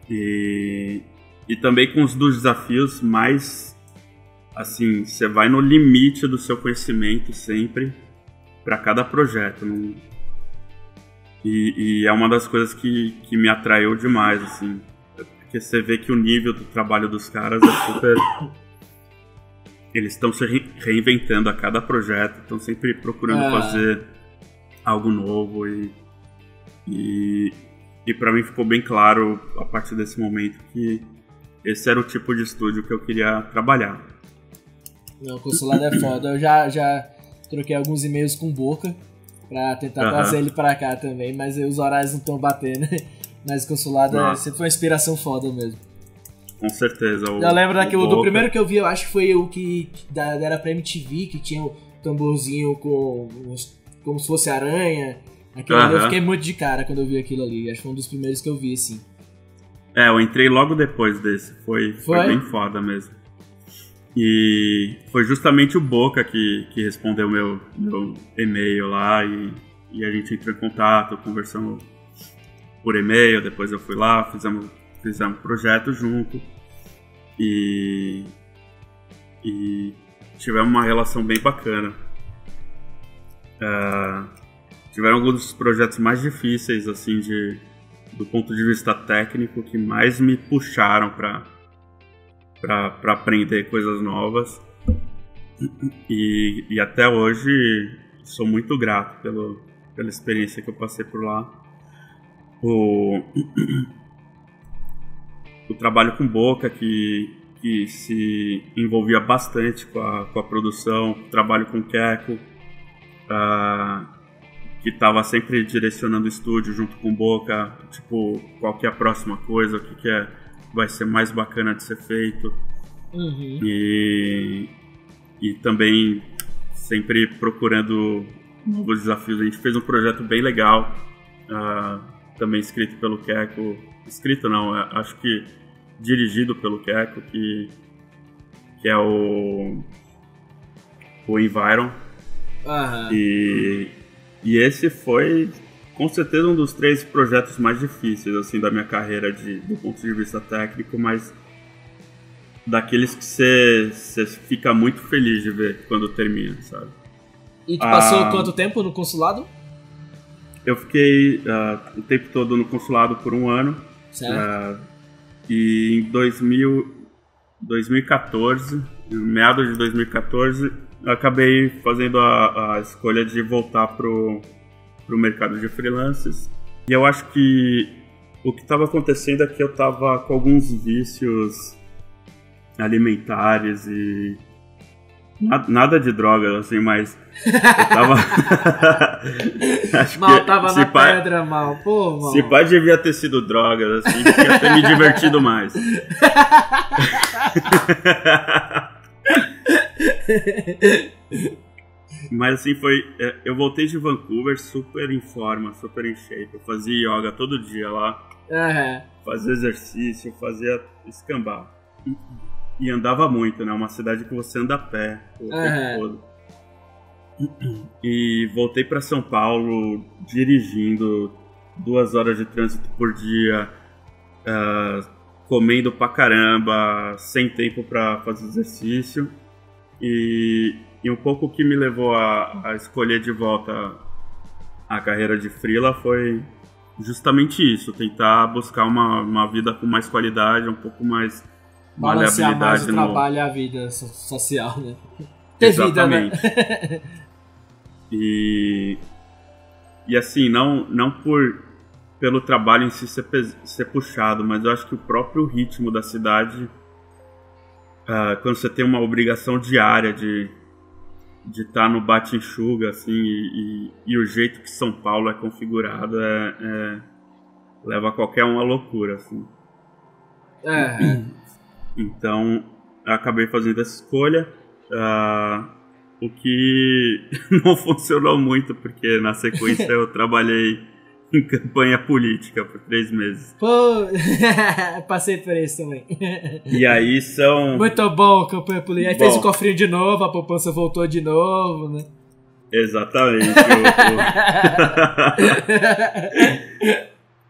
E, e também com os dos desafios mais assim, você vai no limite do seu conhecimento sempre para cada projeto. Não... E, e, é uma das coisas que, que me atraiu demais, assim. Porque você vê que o nível do trabalho dos caras é super. Eles estão se reinventando a cada projeto, estão sempre procurando ah. fazer algo novo e. E, e para mim ficou bem claro a partir desse momento que esse era o tipo de estúdio que eu queria trabalhar. Não, o consulado é foda. Eu já, já troquei alguns e-mails com Boca pra tentar uhum. trazer ele pra cá também, mas os horários não estão batendo. Mas consulado é, sempre foi uma inspiração foda mesmo. Com certeza. O, eu lembro daquele, do primeiro que eu vi, eu acho que foi o que da, era pra MTV, que tinha o tamborzinho com como se fosse aranha. Aquilo ali, eu fiquei muito de cara quando eu vi aquilo ali. Acho que foi um dos primeiros que eu vi, assim. É, eu entrei logo depois desse. Foi, foi? foi bem foda mesmo. E foi justamente o Boca que, que respondeu meu, meu e-mail lá e, e a gente entrou em contato, conversamos por e-mail, depois eu fui lá, fizemos, fizemos projeto junto e, e tivemos uma relação bem bacana. Uh, tiveram alguns dos projetos mais difíceis, assim, de, do ponto de vista técnico, que mais me puxaram para para aprender coisas novas. E, e até hoje sou muito grato pelo, pela experiência que eu passei por lá o, o trabalho com Boca, que, que se envolvia bastante com a, com a produção, o trabalho com Keco, uh, que estava sempre direcionando o estúdio junto com Boca, tipo, qual é a próxima coisa, o que, que é, vai ser mais bacana de ser feito. Uhum. E, e também sempre procurando novos desafios. A gente fez um projeto bem legal. Uh, também escrito pelo Keiko. Escrito não, é, acho que dirigido pelo Keiko, que, que é o. O Environ. Uhum. E, e esse foi com certeza um dos três projetos mais difíceis assim da minha carreira de, do ponto de vista técnico, mas daqueles que você fica muito feliz de ver quando termina, sabe? E tu passou ah, quanto tempo no consulado? Eu fiquei uh, o tempo todo no consulado por um ano. Certo. Uh, e em 2000, 2014, meados de 2014, eu acabei fazendo a, a escolha de voltar pro, pro mercado de freelancers. E eu acho que o que estava acontecendo é que eu estava com alguns vícios alimentares e Nada de droga, assim, mas eu tava. Mal tava na pai... pedra, mal. Pô, mal. Se pai devia ter sido droga, assim, devia ter me divertido mais. mas assim, foi. É, eu voltei de Vancouver super em forma, super em shape. Eu fazia yoga todo dia lá. Uhum. Fazia exercício, fazia escambar e andava muito, né? Uma cidade que você anda a pé o uhum. tempo todo. E voltei para São Paulo dirigindo duas horas de trânsito por dia, uh, comendo pra caramba, sem tempo para fazer exercício. E, e um pouco o que me levou a, a escolher de volta a carreira de Freela foi justamente isso, tentar buscar uma, uma vida com mais qualidade, um pouco mais Balancear mais o trabalho e a vida social, né? Ter Exatamente. vida, né? e, e assim, não, não por pelo trabalho em si ser, ser puxado, mas eu acho que o próprio ritmo da cidade, uh, quando você tem uma obrigação diária de, de estar tá no bate-enxuga, assim, e, e, e, o jeito que São Paulo é configurado é, é leva qualquer um à loucura, assim. É. Então, acabei fazendo essa escolha. Uh, o que não funcionou muito, porque na sequência eu trabalhei em campanha política por três meses. Pô, passei por isso também. E aí são. Muito bom, campanha política. Aí bom. fez o cofrinho de novo, a poupança voltou de novo, né? Exatamente.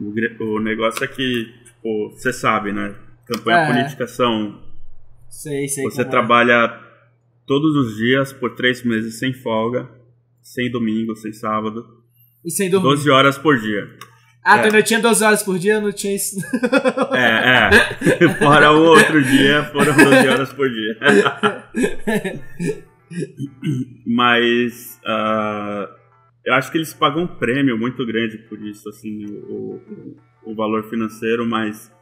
o, o, o, negócio é que, tipo, você sabe, né? Campanha é. política são. Sei, sei. Você é. trabalha é. todos os dias por três meses sem folga, sem domingo, sem sábado. E sem dormir. 12 horas por dia. Ah, é. quando eu tinha 12 horas por dia, eu não tinha isso. É, é. Fora o outro dia, foram 12 horas por dia. Mas uh, eu acho que eles pagam um prêmio muito grande por isso, assim, o, o, o valor financeiro, mas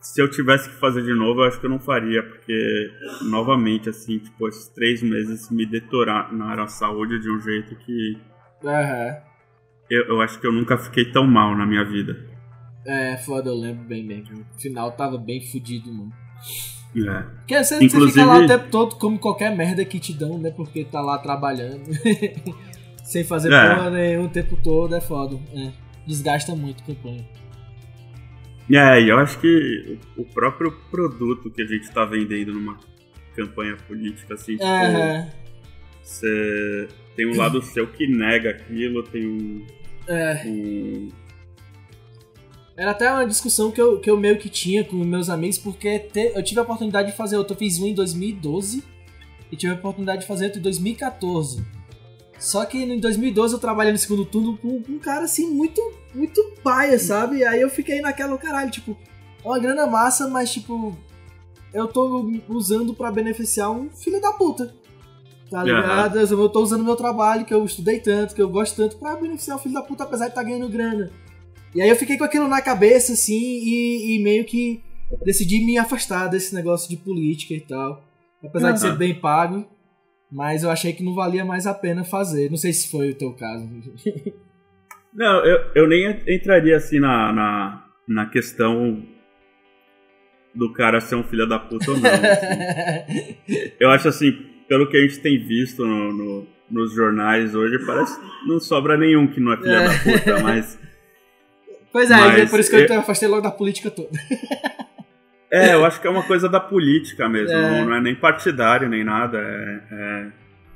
se eu tivesse que fazer de novo, eu acho que eu não faria, porque, novamente, assim, tipo, esses três meses me detonaram a saúde de um jeito que Uhum. Eu, eu acho que eu nunca fiquei tão mal na minha vida. É, foda, eu lembro bem mesmo. O final tava bem fudido, mano. É. Porque você, Inclusive... você fica lá o tempo todo como qualquer merda que te dão, né? Porque tá lá trabalhando. Sem fazer é. porra nenhuma o tempo todo, é foda. É. Desgasta muito a campanha. É, e eu acho que o próprio produto que a gente tá vendendo numa campanha política, assim, tipo, uhum. Você tem um lado seu que nega aquilo, tem um. É. Um... Era até uma discussão que eu, que eu meio que tinha com meus amigos, porque te, eu tive a oportunidade de fazer outra. Eu fiz um em 2012 e tive a oportunidade de fazer outro em 2014. Só que em 2012 eu trabalhei no segundo turno com, com um cara assim muito, muito paia, sabe? Aí eu fiquei naquela, caralho, tipo, uma grana massa, mas tipo, eu tô usando para beneficiar um filho da puta. Tá ligado? Uhum. Eu tô usando meu trabalho, que eu estudei tanto, que eu gosto tanto, pra beneficiar o filho da puta, apesar de estar tá ganhando grana. E aí eu fiquei com aquilo na cabeça, assim, e, e, meio que decidi me afastar desse negócio de política e tal. Apesar uhum. de ser bem pago, mas eu achei que não valia mais a pena fazer. Não sei se foi o teu caso. Não, eu, eu nem entraria assim na, na, na questão do cara ser um filho da puta ou não. Assim. eu acho assim, pelo que a gente tem visto no, no, nos jornais hoje, parece que não sobra nenhum que não é filha é. da puta, mas. Pois é, mas, é por isso que eu, eu afastei logo da política toda. É, eu acho que é uma coisa da política mesmo, é. não é nem partidário nem nada. É, é...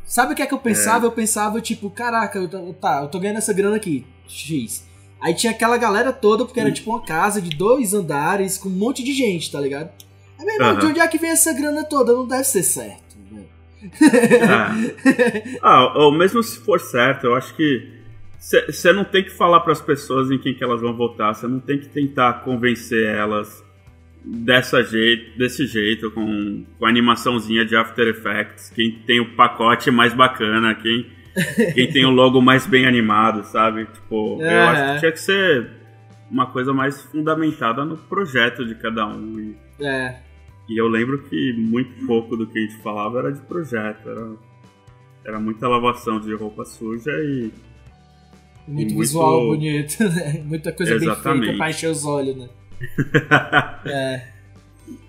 Sabe o que é que eu pensava? É. Eu pensava, tipo, caraca, eu tô, tá, eu tô ganhando essa grana aqui, X. Aí tinha aquela galera toda, porque era tipo uma casa de dois andares com um monte de gente, tá ligado? Aí, meu irmão, de onde é que vem essa grana toda? Não deve ser certo. Ah. ah, ou mesmo se for certo, eu acho que você não tem que falar para as pessoas em quem que elas vão votar, você não tem que tentar convencer elas dessa jeito, desse jeito, com, com animaçãozinha de After Effects, quem tem o pacote mais bacana, quem, quem tem o logo mais bem animado, sabe? Tipo, é. eu acho que tinha que ser uma coisa mais fundamentada no projeto de cada um. É. E eu lembro que muito pouco do que a gente falava era de projeto, era, era muita lavação de roupa suja e. Muito, e visual bonito, né? Muita coisa Exatamente. bem feita pra encher os olhos, né? é.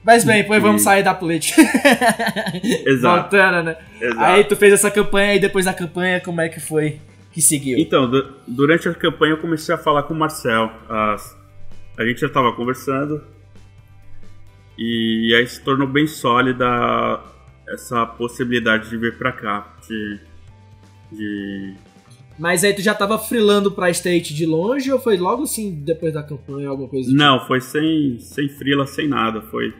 Mas bem, depois vamos sair da política. Exato. Voltando, né? Exato. Aí tu fez essa campanha e depois da campanha, como é que foi que seguiu? Então, durante a campanha eu comecei a falar com o Marcel. As, a gente já estava conversando, e aí se tornou bem sólida essa possibilidade de vir pra cá. De. de... Mas aí tu já tava frilando pra State de longe ou foi logo assim depois da campanha, alguma coisa assim? Não, foi sem, sem frila, sem nada. Foi,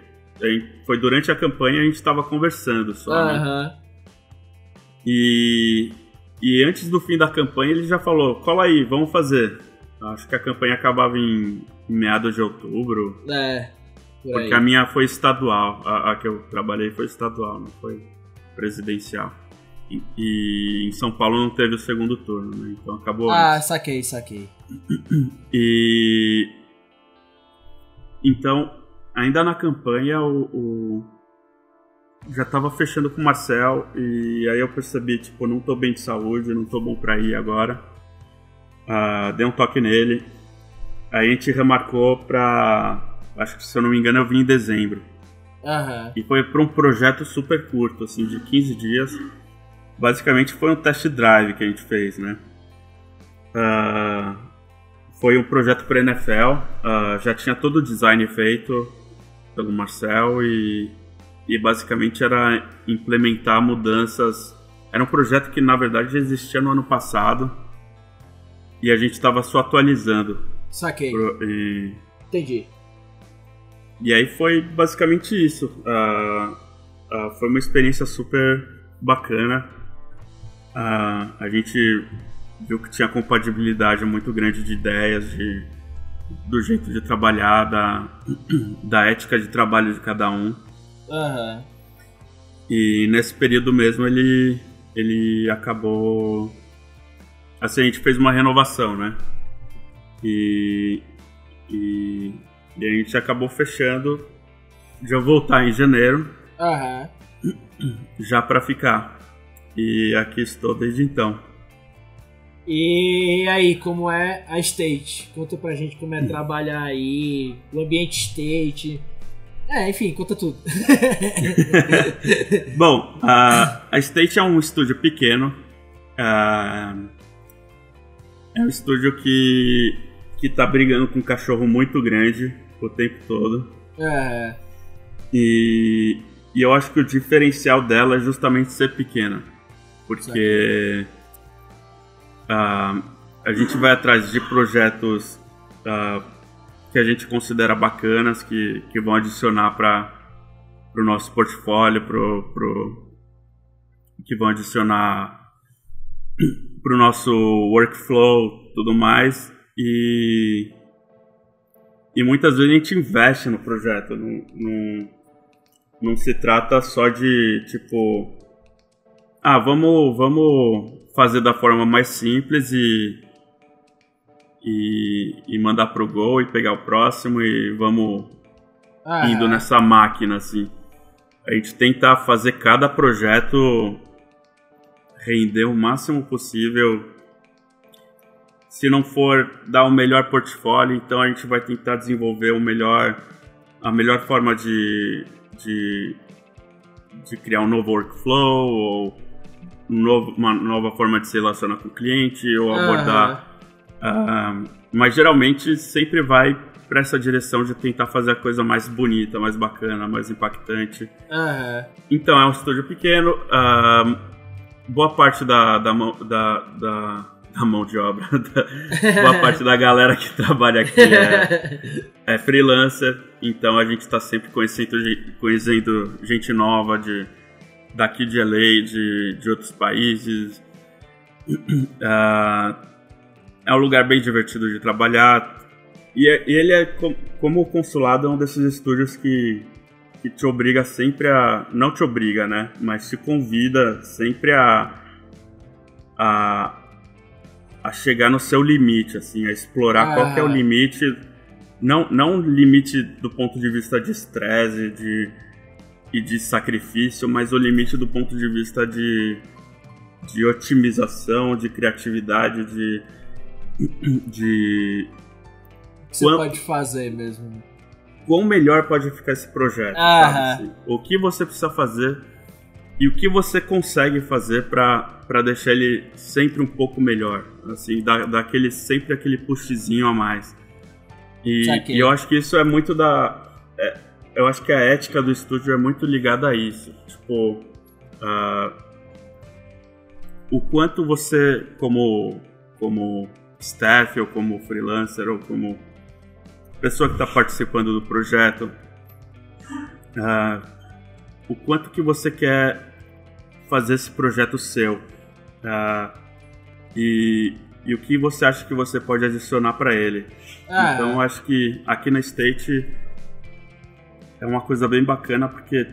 foi durante a campanha a gente tava conversando só. Aham. Né? E, e antes do fim da campanha ele já falou: cola aí, vamos fazer. Acho que a campanha acabava em, em meados de outubro. É. Porque a minha foi estadual, a, a, que eu trabalhei foi estadual, não foi presidencial. E, e, em São Paulo não teve o segundo turno, né? Então acabou. Ah, antes. saquei, saquei. E. Então, ainda na campanha, o, o, já tava fechando com o Marcel e aí eu percebi, tipo, não tô bem de saúde, não tô bom pra ir agora. Uh, dei um toque nele. Aí a gente remarcou pra. Acho que se eu não me engano eu vim em dezembro. Uhum. E foi para um projeto super curto, assim, de 15 dias. Basicamente foi um test drive que a gente fez, né? Uh, foi um projeto para NFL, uh, já tinha todo o design feito pelo Marcel e, e basicamente era implementar mudanças. Era um projeto que na verdade já existia no ano passado e a gente estava só atualizando. Saquei. Pro, e... Entendi. E aí foi basicamente isso. Uh, uh, foi uma experiência super bacana. Uh, a gente viu que tinha compatibilidade muito grande de ideias, de, do jeito de trabalhar, da, da ética de trabalho de cada um. Uhum. E nesse período mesmo ele, ele acabou. Assim, a gente fez uma renovação, né? E, e e a gente acabou fechando de eu voltar em janeiro. Uhum. Já para ficar. E aqui estou desde então. E aí, como é a State? Conta pra gente como é trabalhar aí, o ambiente State. É, enfim, conta tudo. Bom, a, a State é um estúdio pequeno. É um estúdio que que tá brigando com um cachorro muito grande o tempo todo. É. E, e eu acho que o diferencial dela é justamente ser pequena. Porque uh, a gente vai atrás de projetos uh, que a gente considera bacanas, que, que vão adicionar para o nosso portfólio, pro, pro, que vão adicionar para o nosso workflow tudo mais. E, e muitas vezes a gente investe no projeto. Não, não, não se trata só de tipo. Ah, vamos, vamos fazer da forma mais simples e, e, e mandar pro gol e pegar o próximo e vamos ah, indo é. nessa máquina assim. A gente tenta fazer cada projeto render o máximo possível se não for dar o melhor portfólio, então a gente vai tentar desenvolver o melhor, a melhor forma de, de, de criar um novo workflow ou um novo, uma nova forma de se relacionar com o cliente ou abordar. Uhum. Uh, mas geralmente sempre vai para essa direção de tentar fazer a coisa mais bonita, mais bacana, mais impactante. Uhum. Então é um estúdio pequeno. Uh, boa parte da, da, da, da da mão de obra. Da, parte da galera que trabalha aqui é, é freelancer, então a gente está sempre conhecendo, conhecendo gente nova de, daqui de LA, de, de outros países. Uh, é um lugar bem divertido de trabalhar. E, é, ele é, como o consulado, é um desses estúdios que, que te obriga sempre a. Não te obriga, né? Mas te convida sempre a. a a chegar no seu limite, assim, a explorar ah. qual é o limite, não, não limite do ponto de vista de estresse de, e de sacrifício, mas o limite do ponto de vista de, de otimização, de criatividade, de. de você quão, pode fazer mesmo. Quão melhor pode ficar esse projeto, ah. sabe? Assim, o que você precisa fazer e o que você consegue fazer para deixar ele sempre um pouco melhor, assim, dar, dar aquele, sempre aquele pushzinho a mais. E, e, eu acho que isso é muito da. É, eu acho que a ética do estúdio é muito ligada a isso. Tipo, uh, o quanto você, como, como staff, ou como freelancer, ou como pessoa que está participando do projeto, uh, o quanto que você quer fazer esse projeto seu. Uh, e, e o que você acha que você pode adicionar para ele. Ah, então, acho que aqui na State é uma coisa bem bacana porque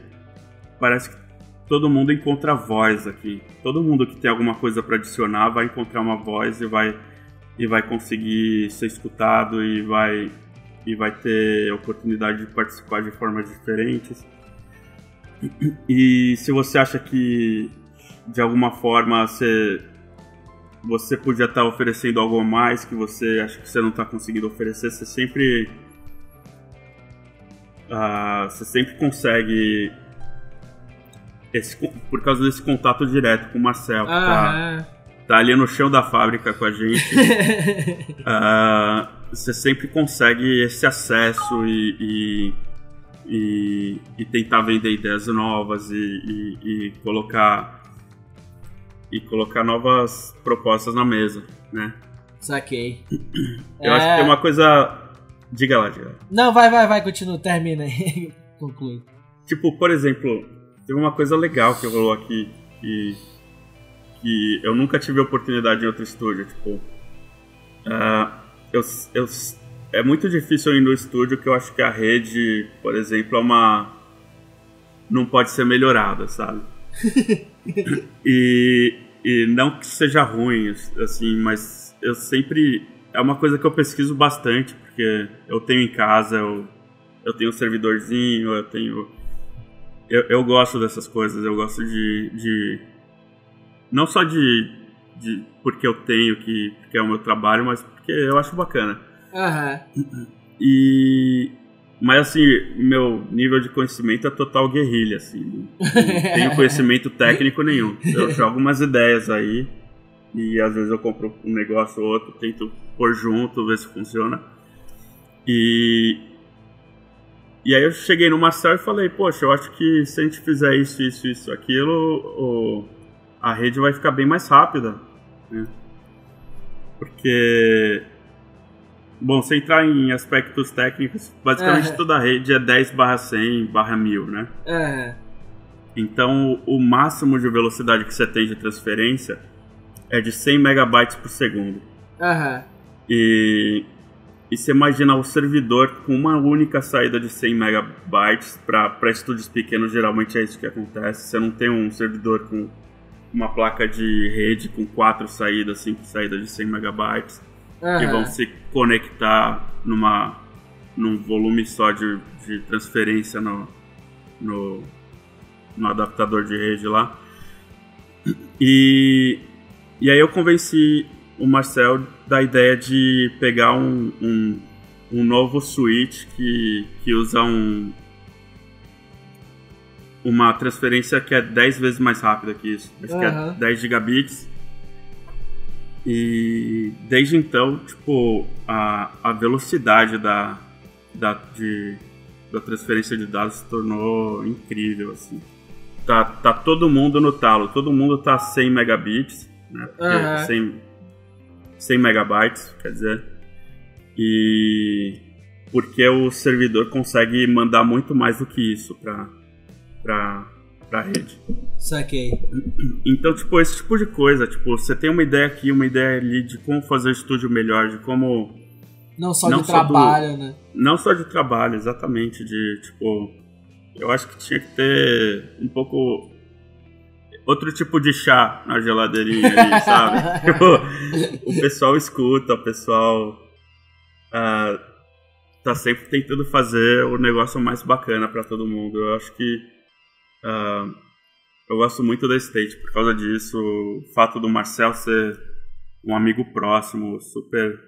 parece que todo mundo encontra voz aqui. Todo mundo que tem alguma coisa para adicionar vai encontrar uma voz e vai e vai conseguir ser escutado e vai e vai ter oportunidade de participar de formas diferentes. E se você acha que de alguma forma você você podia estar oferecendo algo a mais que você acha que você não está conseguindo oferecer, você sempre uh, você sempre consegue esse, por causa desse contato direto com o Marcel, que tá, tá, ali no chão da fábrica com a gente. uh, você sempre consegue esse acesso e, e, e, e tentar vender ideias novas e, e, colocar e colocar novas propostas na mesa, né? Saquei. Eu é... acho que tem uma coisa. Diga lá, diga lá. Não, vai, vai, vai, continua, termina aí. Conclui. Tipo, por exemplo, teve uma coisa legal que rolou aqui que, que eu nunca tive oportunidade em outro estúdio. Tipo, uh, eu, eu, é muito difícil ir no estúdio que eu acho que a rede, por exemplo, é uma. não pode ser melhorada, sabe? e, e não que seja ruim, assim, mas eu sempre. É uma coisa que eu pesquiso bastante, porque eu tenho em casa, eu, eu tenho um servidorzinho, eu tenho eu, eu gosto dessas coisas, eu gosto de. de não só de, de. porque eu tenho, que, que é o meu trabalho, mas porque eu acho bacana. Uhum. E. Mas assim, meu nível de conhecimento é total guerrilha, assim. Não tenho conhecimento técnico nenhum. Eu jogo algumas ideias aí. E às vezes eu compro um negócio ou outro, tento pôr junto, ver se funciona. E, e aí eu cheguei no Marcel e falei, poxa, eu acho que se a gente fizer isso, isso, isso, aquilo, o, a rede vai ficar bem mais rápida. Né? Porque, bom, sem entrar em aspectos técnicos, basicamente toda a rede é 10 barra 100 barra 1000, né? Então, o máximo de velocidade que você tem de transferência é de 100 megabytes por segundo. Uhum. E e você imagina o servidor com uma única saída de 100 megabytes para estúdios pequenos, geralmente é isso que acontece. Você não tem um servidor com uma placa de rede com quatro saídas, cinco saídas de 100 megabytes uhum. que vão se conectar numa num volume só de, de transferência no, no, no adaptador de rede lá. E, e aí eu convenci o Marcel da ideia de pegar um, um, um novo switch que, que usa um, uma transferência que é 10 vezes mais rápida que isso. Acho uhum. que é 10 gigabits. E desde então, tipo, a, a velocidade da, da, de, da transferência de dados se tornou incrível, assim. Tá, tá todo mundo no talo, todo mundo tá a 100 megabits, né? Uhum. 100, 100 megabytes, quer dizer. E porque o servidor consegue mandar muito mais do que isso para para rede. Saquei. Então, tipo, esse tipo de coisa, tipo, você tem uma ideia aqui, uma ideia ali de como fazer o estúdio melhor, de como não só não de só trabalho, do, né? Não só de trabalho, exatamente, de tipo, eu acho que tinha que ter um pouco outro tipo de chá na geladeirinha ali, sabe? Tipo, o pessoal escuta, o pessoal uh, tá sempre tentando fazer o negócio mais bacana para todo mundo. Eu acho que uh, eu gosto muito da State por causa disso. O fato do Marcel ser um amigo próximo, super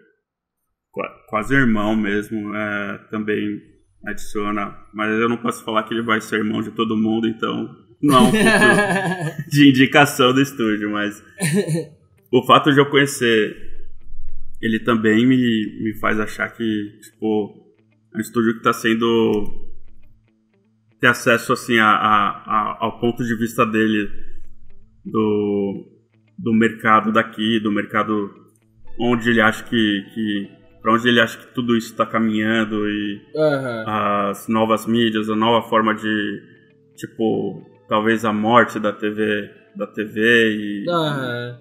quase irmão mesmo, é, também adiciona. Mas eu não posso falar que ele vai ser irmão de todo mundo, então não é um de indicação do estúdio, mas o fato de eu conhecer ele também me, me faz achar que, tipo, é um estúdio que está sendo ter acesso assim a, a, a, ao ponto de vista dele do, do mercado daqui, do mercado onde ele acha que, que para onde ele acha que tudo isso está caminhando e uhum. as novas mídias, a nova forma de tipo talvez a morte da TV da TV e, uhum.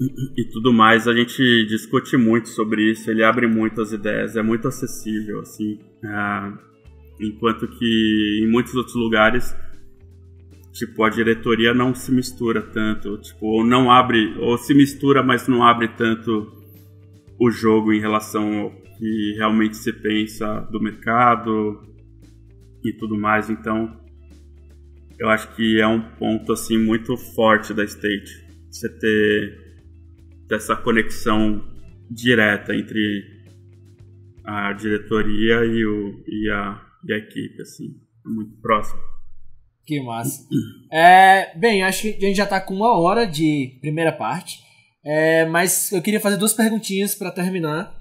e, e, tudo mais a gente discute muito sobre isso ele abre muitas ideias é muito acessível assim é, enquanto que em muitos outros lugares tipo a diretoria não se mistura tanto tipo ou não abre ou se mistura mas não abre tanto o jogo em relação ao que realmente se pensa do mercado e tudo mais então eu acho que é um ponto assim muito forte da State. Você ter, essa conexão direta entre a diretoria e, o, e, a, e a equipe, assim, muito próximo. Que massa. É, bem, acho que a gente já está com uma hora de primeira parte, é, mas eu queria fazer duas perguntinhas para terminar.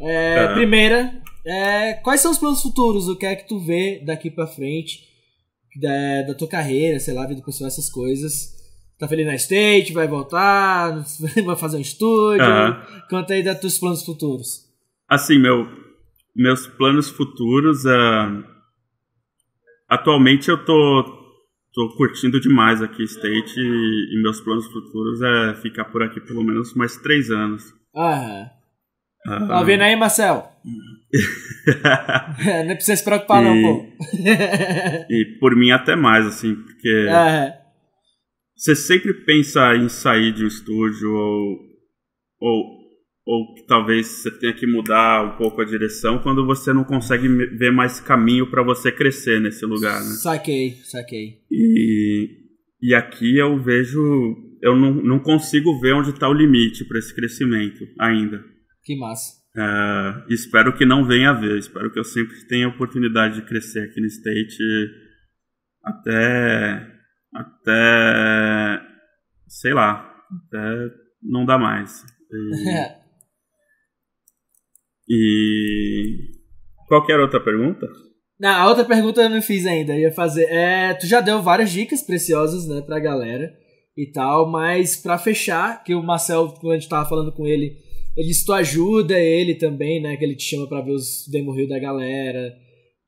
É, Primeira, é, quais são os planos futuros? O que é que tu vê daqui para frente da, da tua carreira, sei lá, vida pessoal, essas coisas? Tá feliz na State, vai voltar, vai fazer um estúdio? Conta aí dos teus planos futuros. Assim, meu, meus planos futuros, uh, atualmente eu tô, tô curtindo demais aqui State e, e, meus planos futuros é ficar por aqui pelo menos mais três anos. Aham. Uh, tá vendo aí, Marcel? não precisa se preocupar, e, não, pô. e por mim até mais, assim, porque você sempre pensa em sair de um estúdio ou, ou ou que talvez você tenha que mudar um pouco a direção quando você não consegue ver mais caminho para você crescer nesse lugar, né? Saquei, saquei. E, e aqui eu vejo, eu não, não consigo ver onde está o limite para esse crescimento ainda. Que massa. É, espero que não venha a ver, espero que eu sempre tenha a oportunidade de crescer aqui no State até, até, sei lá, até não dá mais. E, E qualquer outra pergunta? Não, a outra pergunta eu não fiz ainda, eu ia fazer. É, tu já deu várias dicas preciosas, né, pra galera e tal, mas para fechar, que o Marcel, quando a gente tava falando com ele, ele disse tu ajuda ele também, né, que ele te chama para ver os demo reel da galera,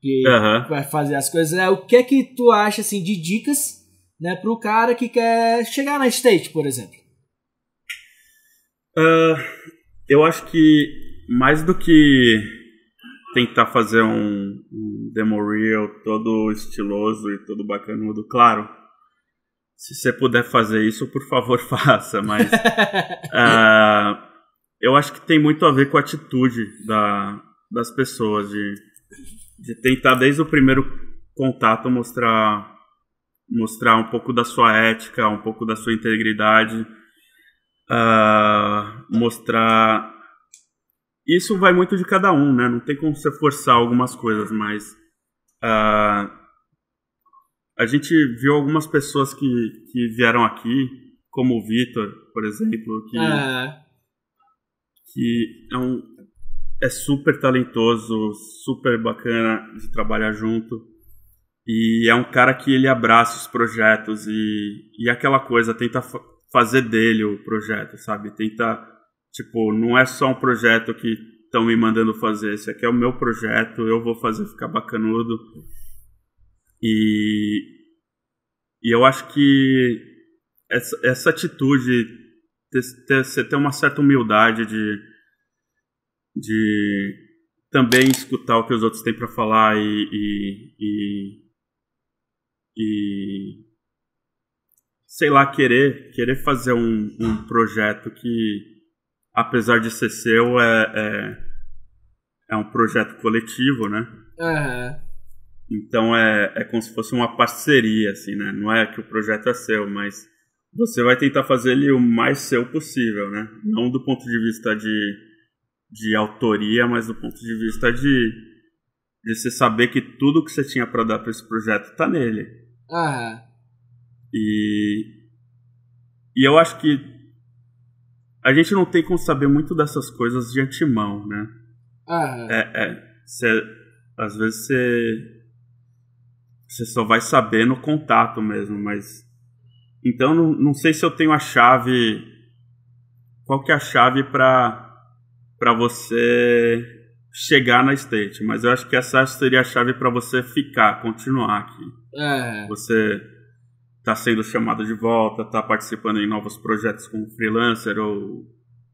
que uhum. vai fazer as coisas. É, o que é que tu acha assim de dicas, né, pro cara que quer chegar na state, por exemplo? Uh, eu acho que mais do que tentar fazer um, um demo reel todo estiloso e todo bacanudo, claro, se você puder fazer isso, por favor, faça, mas uh, eu acho que tem muito a ver com a atitude da, das pessoas, de, de tentar desde o primeiro contato mostrar, mostrar um pouco da sua ética, um pouco da sua integridade, uh, mostrar isso vai muito de cada um, né? Não tem como você forçar algumas coisas, mas uh, a gente viu algumas pessoas que, que vieram aqui, como o Vitor, por exemplo, que, ah. que é, um, é super talentoso, super bacana de trabalhar junto. E é um cara que ele abraça os projetos e, e aquela coisa, tenta fazer dele o projeto, sabe? Tenta Tipo, não é só um projeto que estão me mandando fazer. Esse aqui é o meu projeto, eu vou fazer ficar bacanudo. E, e eu acho que essa, essa atitude, ter, ter, você ter uma certa humildade de, de também escutar o que os outros têm para falar e, e, e, e, sei lá, querer, querer fazer um, um projeto que apesar de ser seu, é, é, é um projeto coletivo, né? Uhum. Então é, é como se fosse uma parceria, assim, né? Não é que o projeto é seu, mas você vai tentar fazer ele o mais seu possível, né? Não do ponto de vista de, de autoria, mas do ponto de vista de, de você saber que tudo que você tinha para dar para esse projeto tá nele. Uhum. E, e eu acho que a gente não tem como saber muito dessas coisas de antemão, né? Ah. É, é cê, às vezes você você só vai saber no contato mesmo, mas então não, não sei se eu tenho a chave qual que é a chave para para você chegar na state, mas eu acho que essa seria a chave para você ficar, continuar aqui. É. Você está sendo chamado de volta, está participando em novos projetos como freelancer ou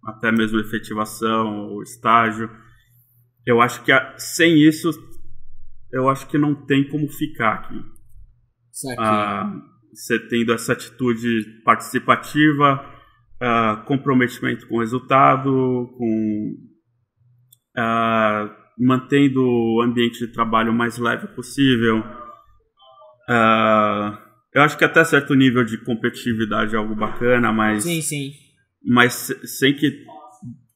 até mesmo efetivação ou estágio. Eu acho que sem isso, eu acho que não tem como ficar aqui. Ah, você tendo essa atitude participativa, ah, comprometimento com o resultado, com ah, mantendo o ambiente de trabalho mais leve possível. Uh, Eu acho que até certo nível de competitividade é algo bacana, mas. Sim, sim. Mas sem que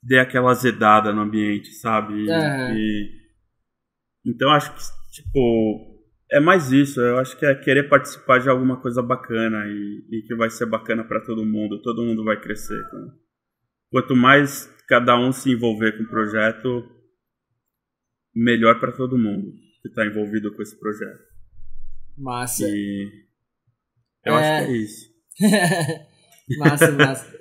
dê aquela azedada no ambiente, sabe? E, É. e- então acho que, tipo, é mais isso. Eu acho que é querer participar de alguma coisa bacana e, e que vai ser bacana pra todo mundo. Todo mundo vai crescer. Quanto mais cada um se envolver com o projeto, melhor pra todo mundo que tá envolvido com esse projeto. Massa. E eu É. acho que é isso. massa, massa.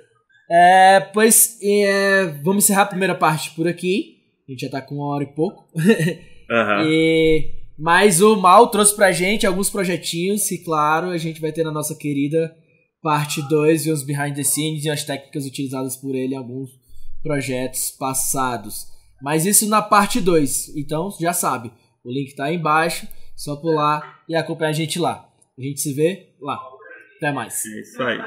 É, pois é, vamos encerrar a primeira parte por aqui. A gente já tá com uma hora e pouco. Aham. E, mas o Mal trouxe pra gente alguns projetinhos que, claro, a gente vai ter na nossa querida parte 2 e os behind the scenes e as técnicas utilizadas por ele em alguns projetos passados. Mas isso na parte 2. Então, já sabe, o link tá aí embaixo, só pular e acompanhar a gente lá. A gente se vê lá. Até mais. É isso aí.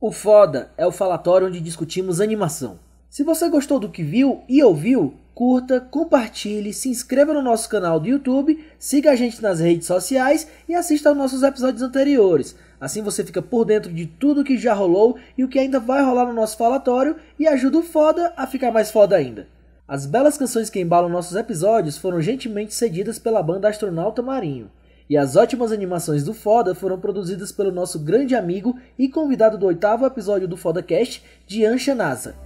O Foda é o falatório onde discutimos animação. Se você gostou do que viu e ouviu, curta, compartilhe, se inscreva no nosso canal do YouTube, siga a gente nas redes sociais e assista aos nossos episódios anteriores. Assim você fica por dentro de tudo que já rolou e o que ainda vai rolar no nosso falatório e ajuda o Foda a ficar mais foda ainda. As belas canções que embalam nossos episódios foram gentilmente cedidas pela banda Astronauta Marinho. E as ótimas animações do Foda foram produzidas pelo nosso grande amigo e convidado do oitavo episódio do FodaCast, Dian Nasa.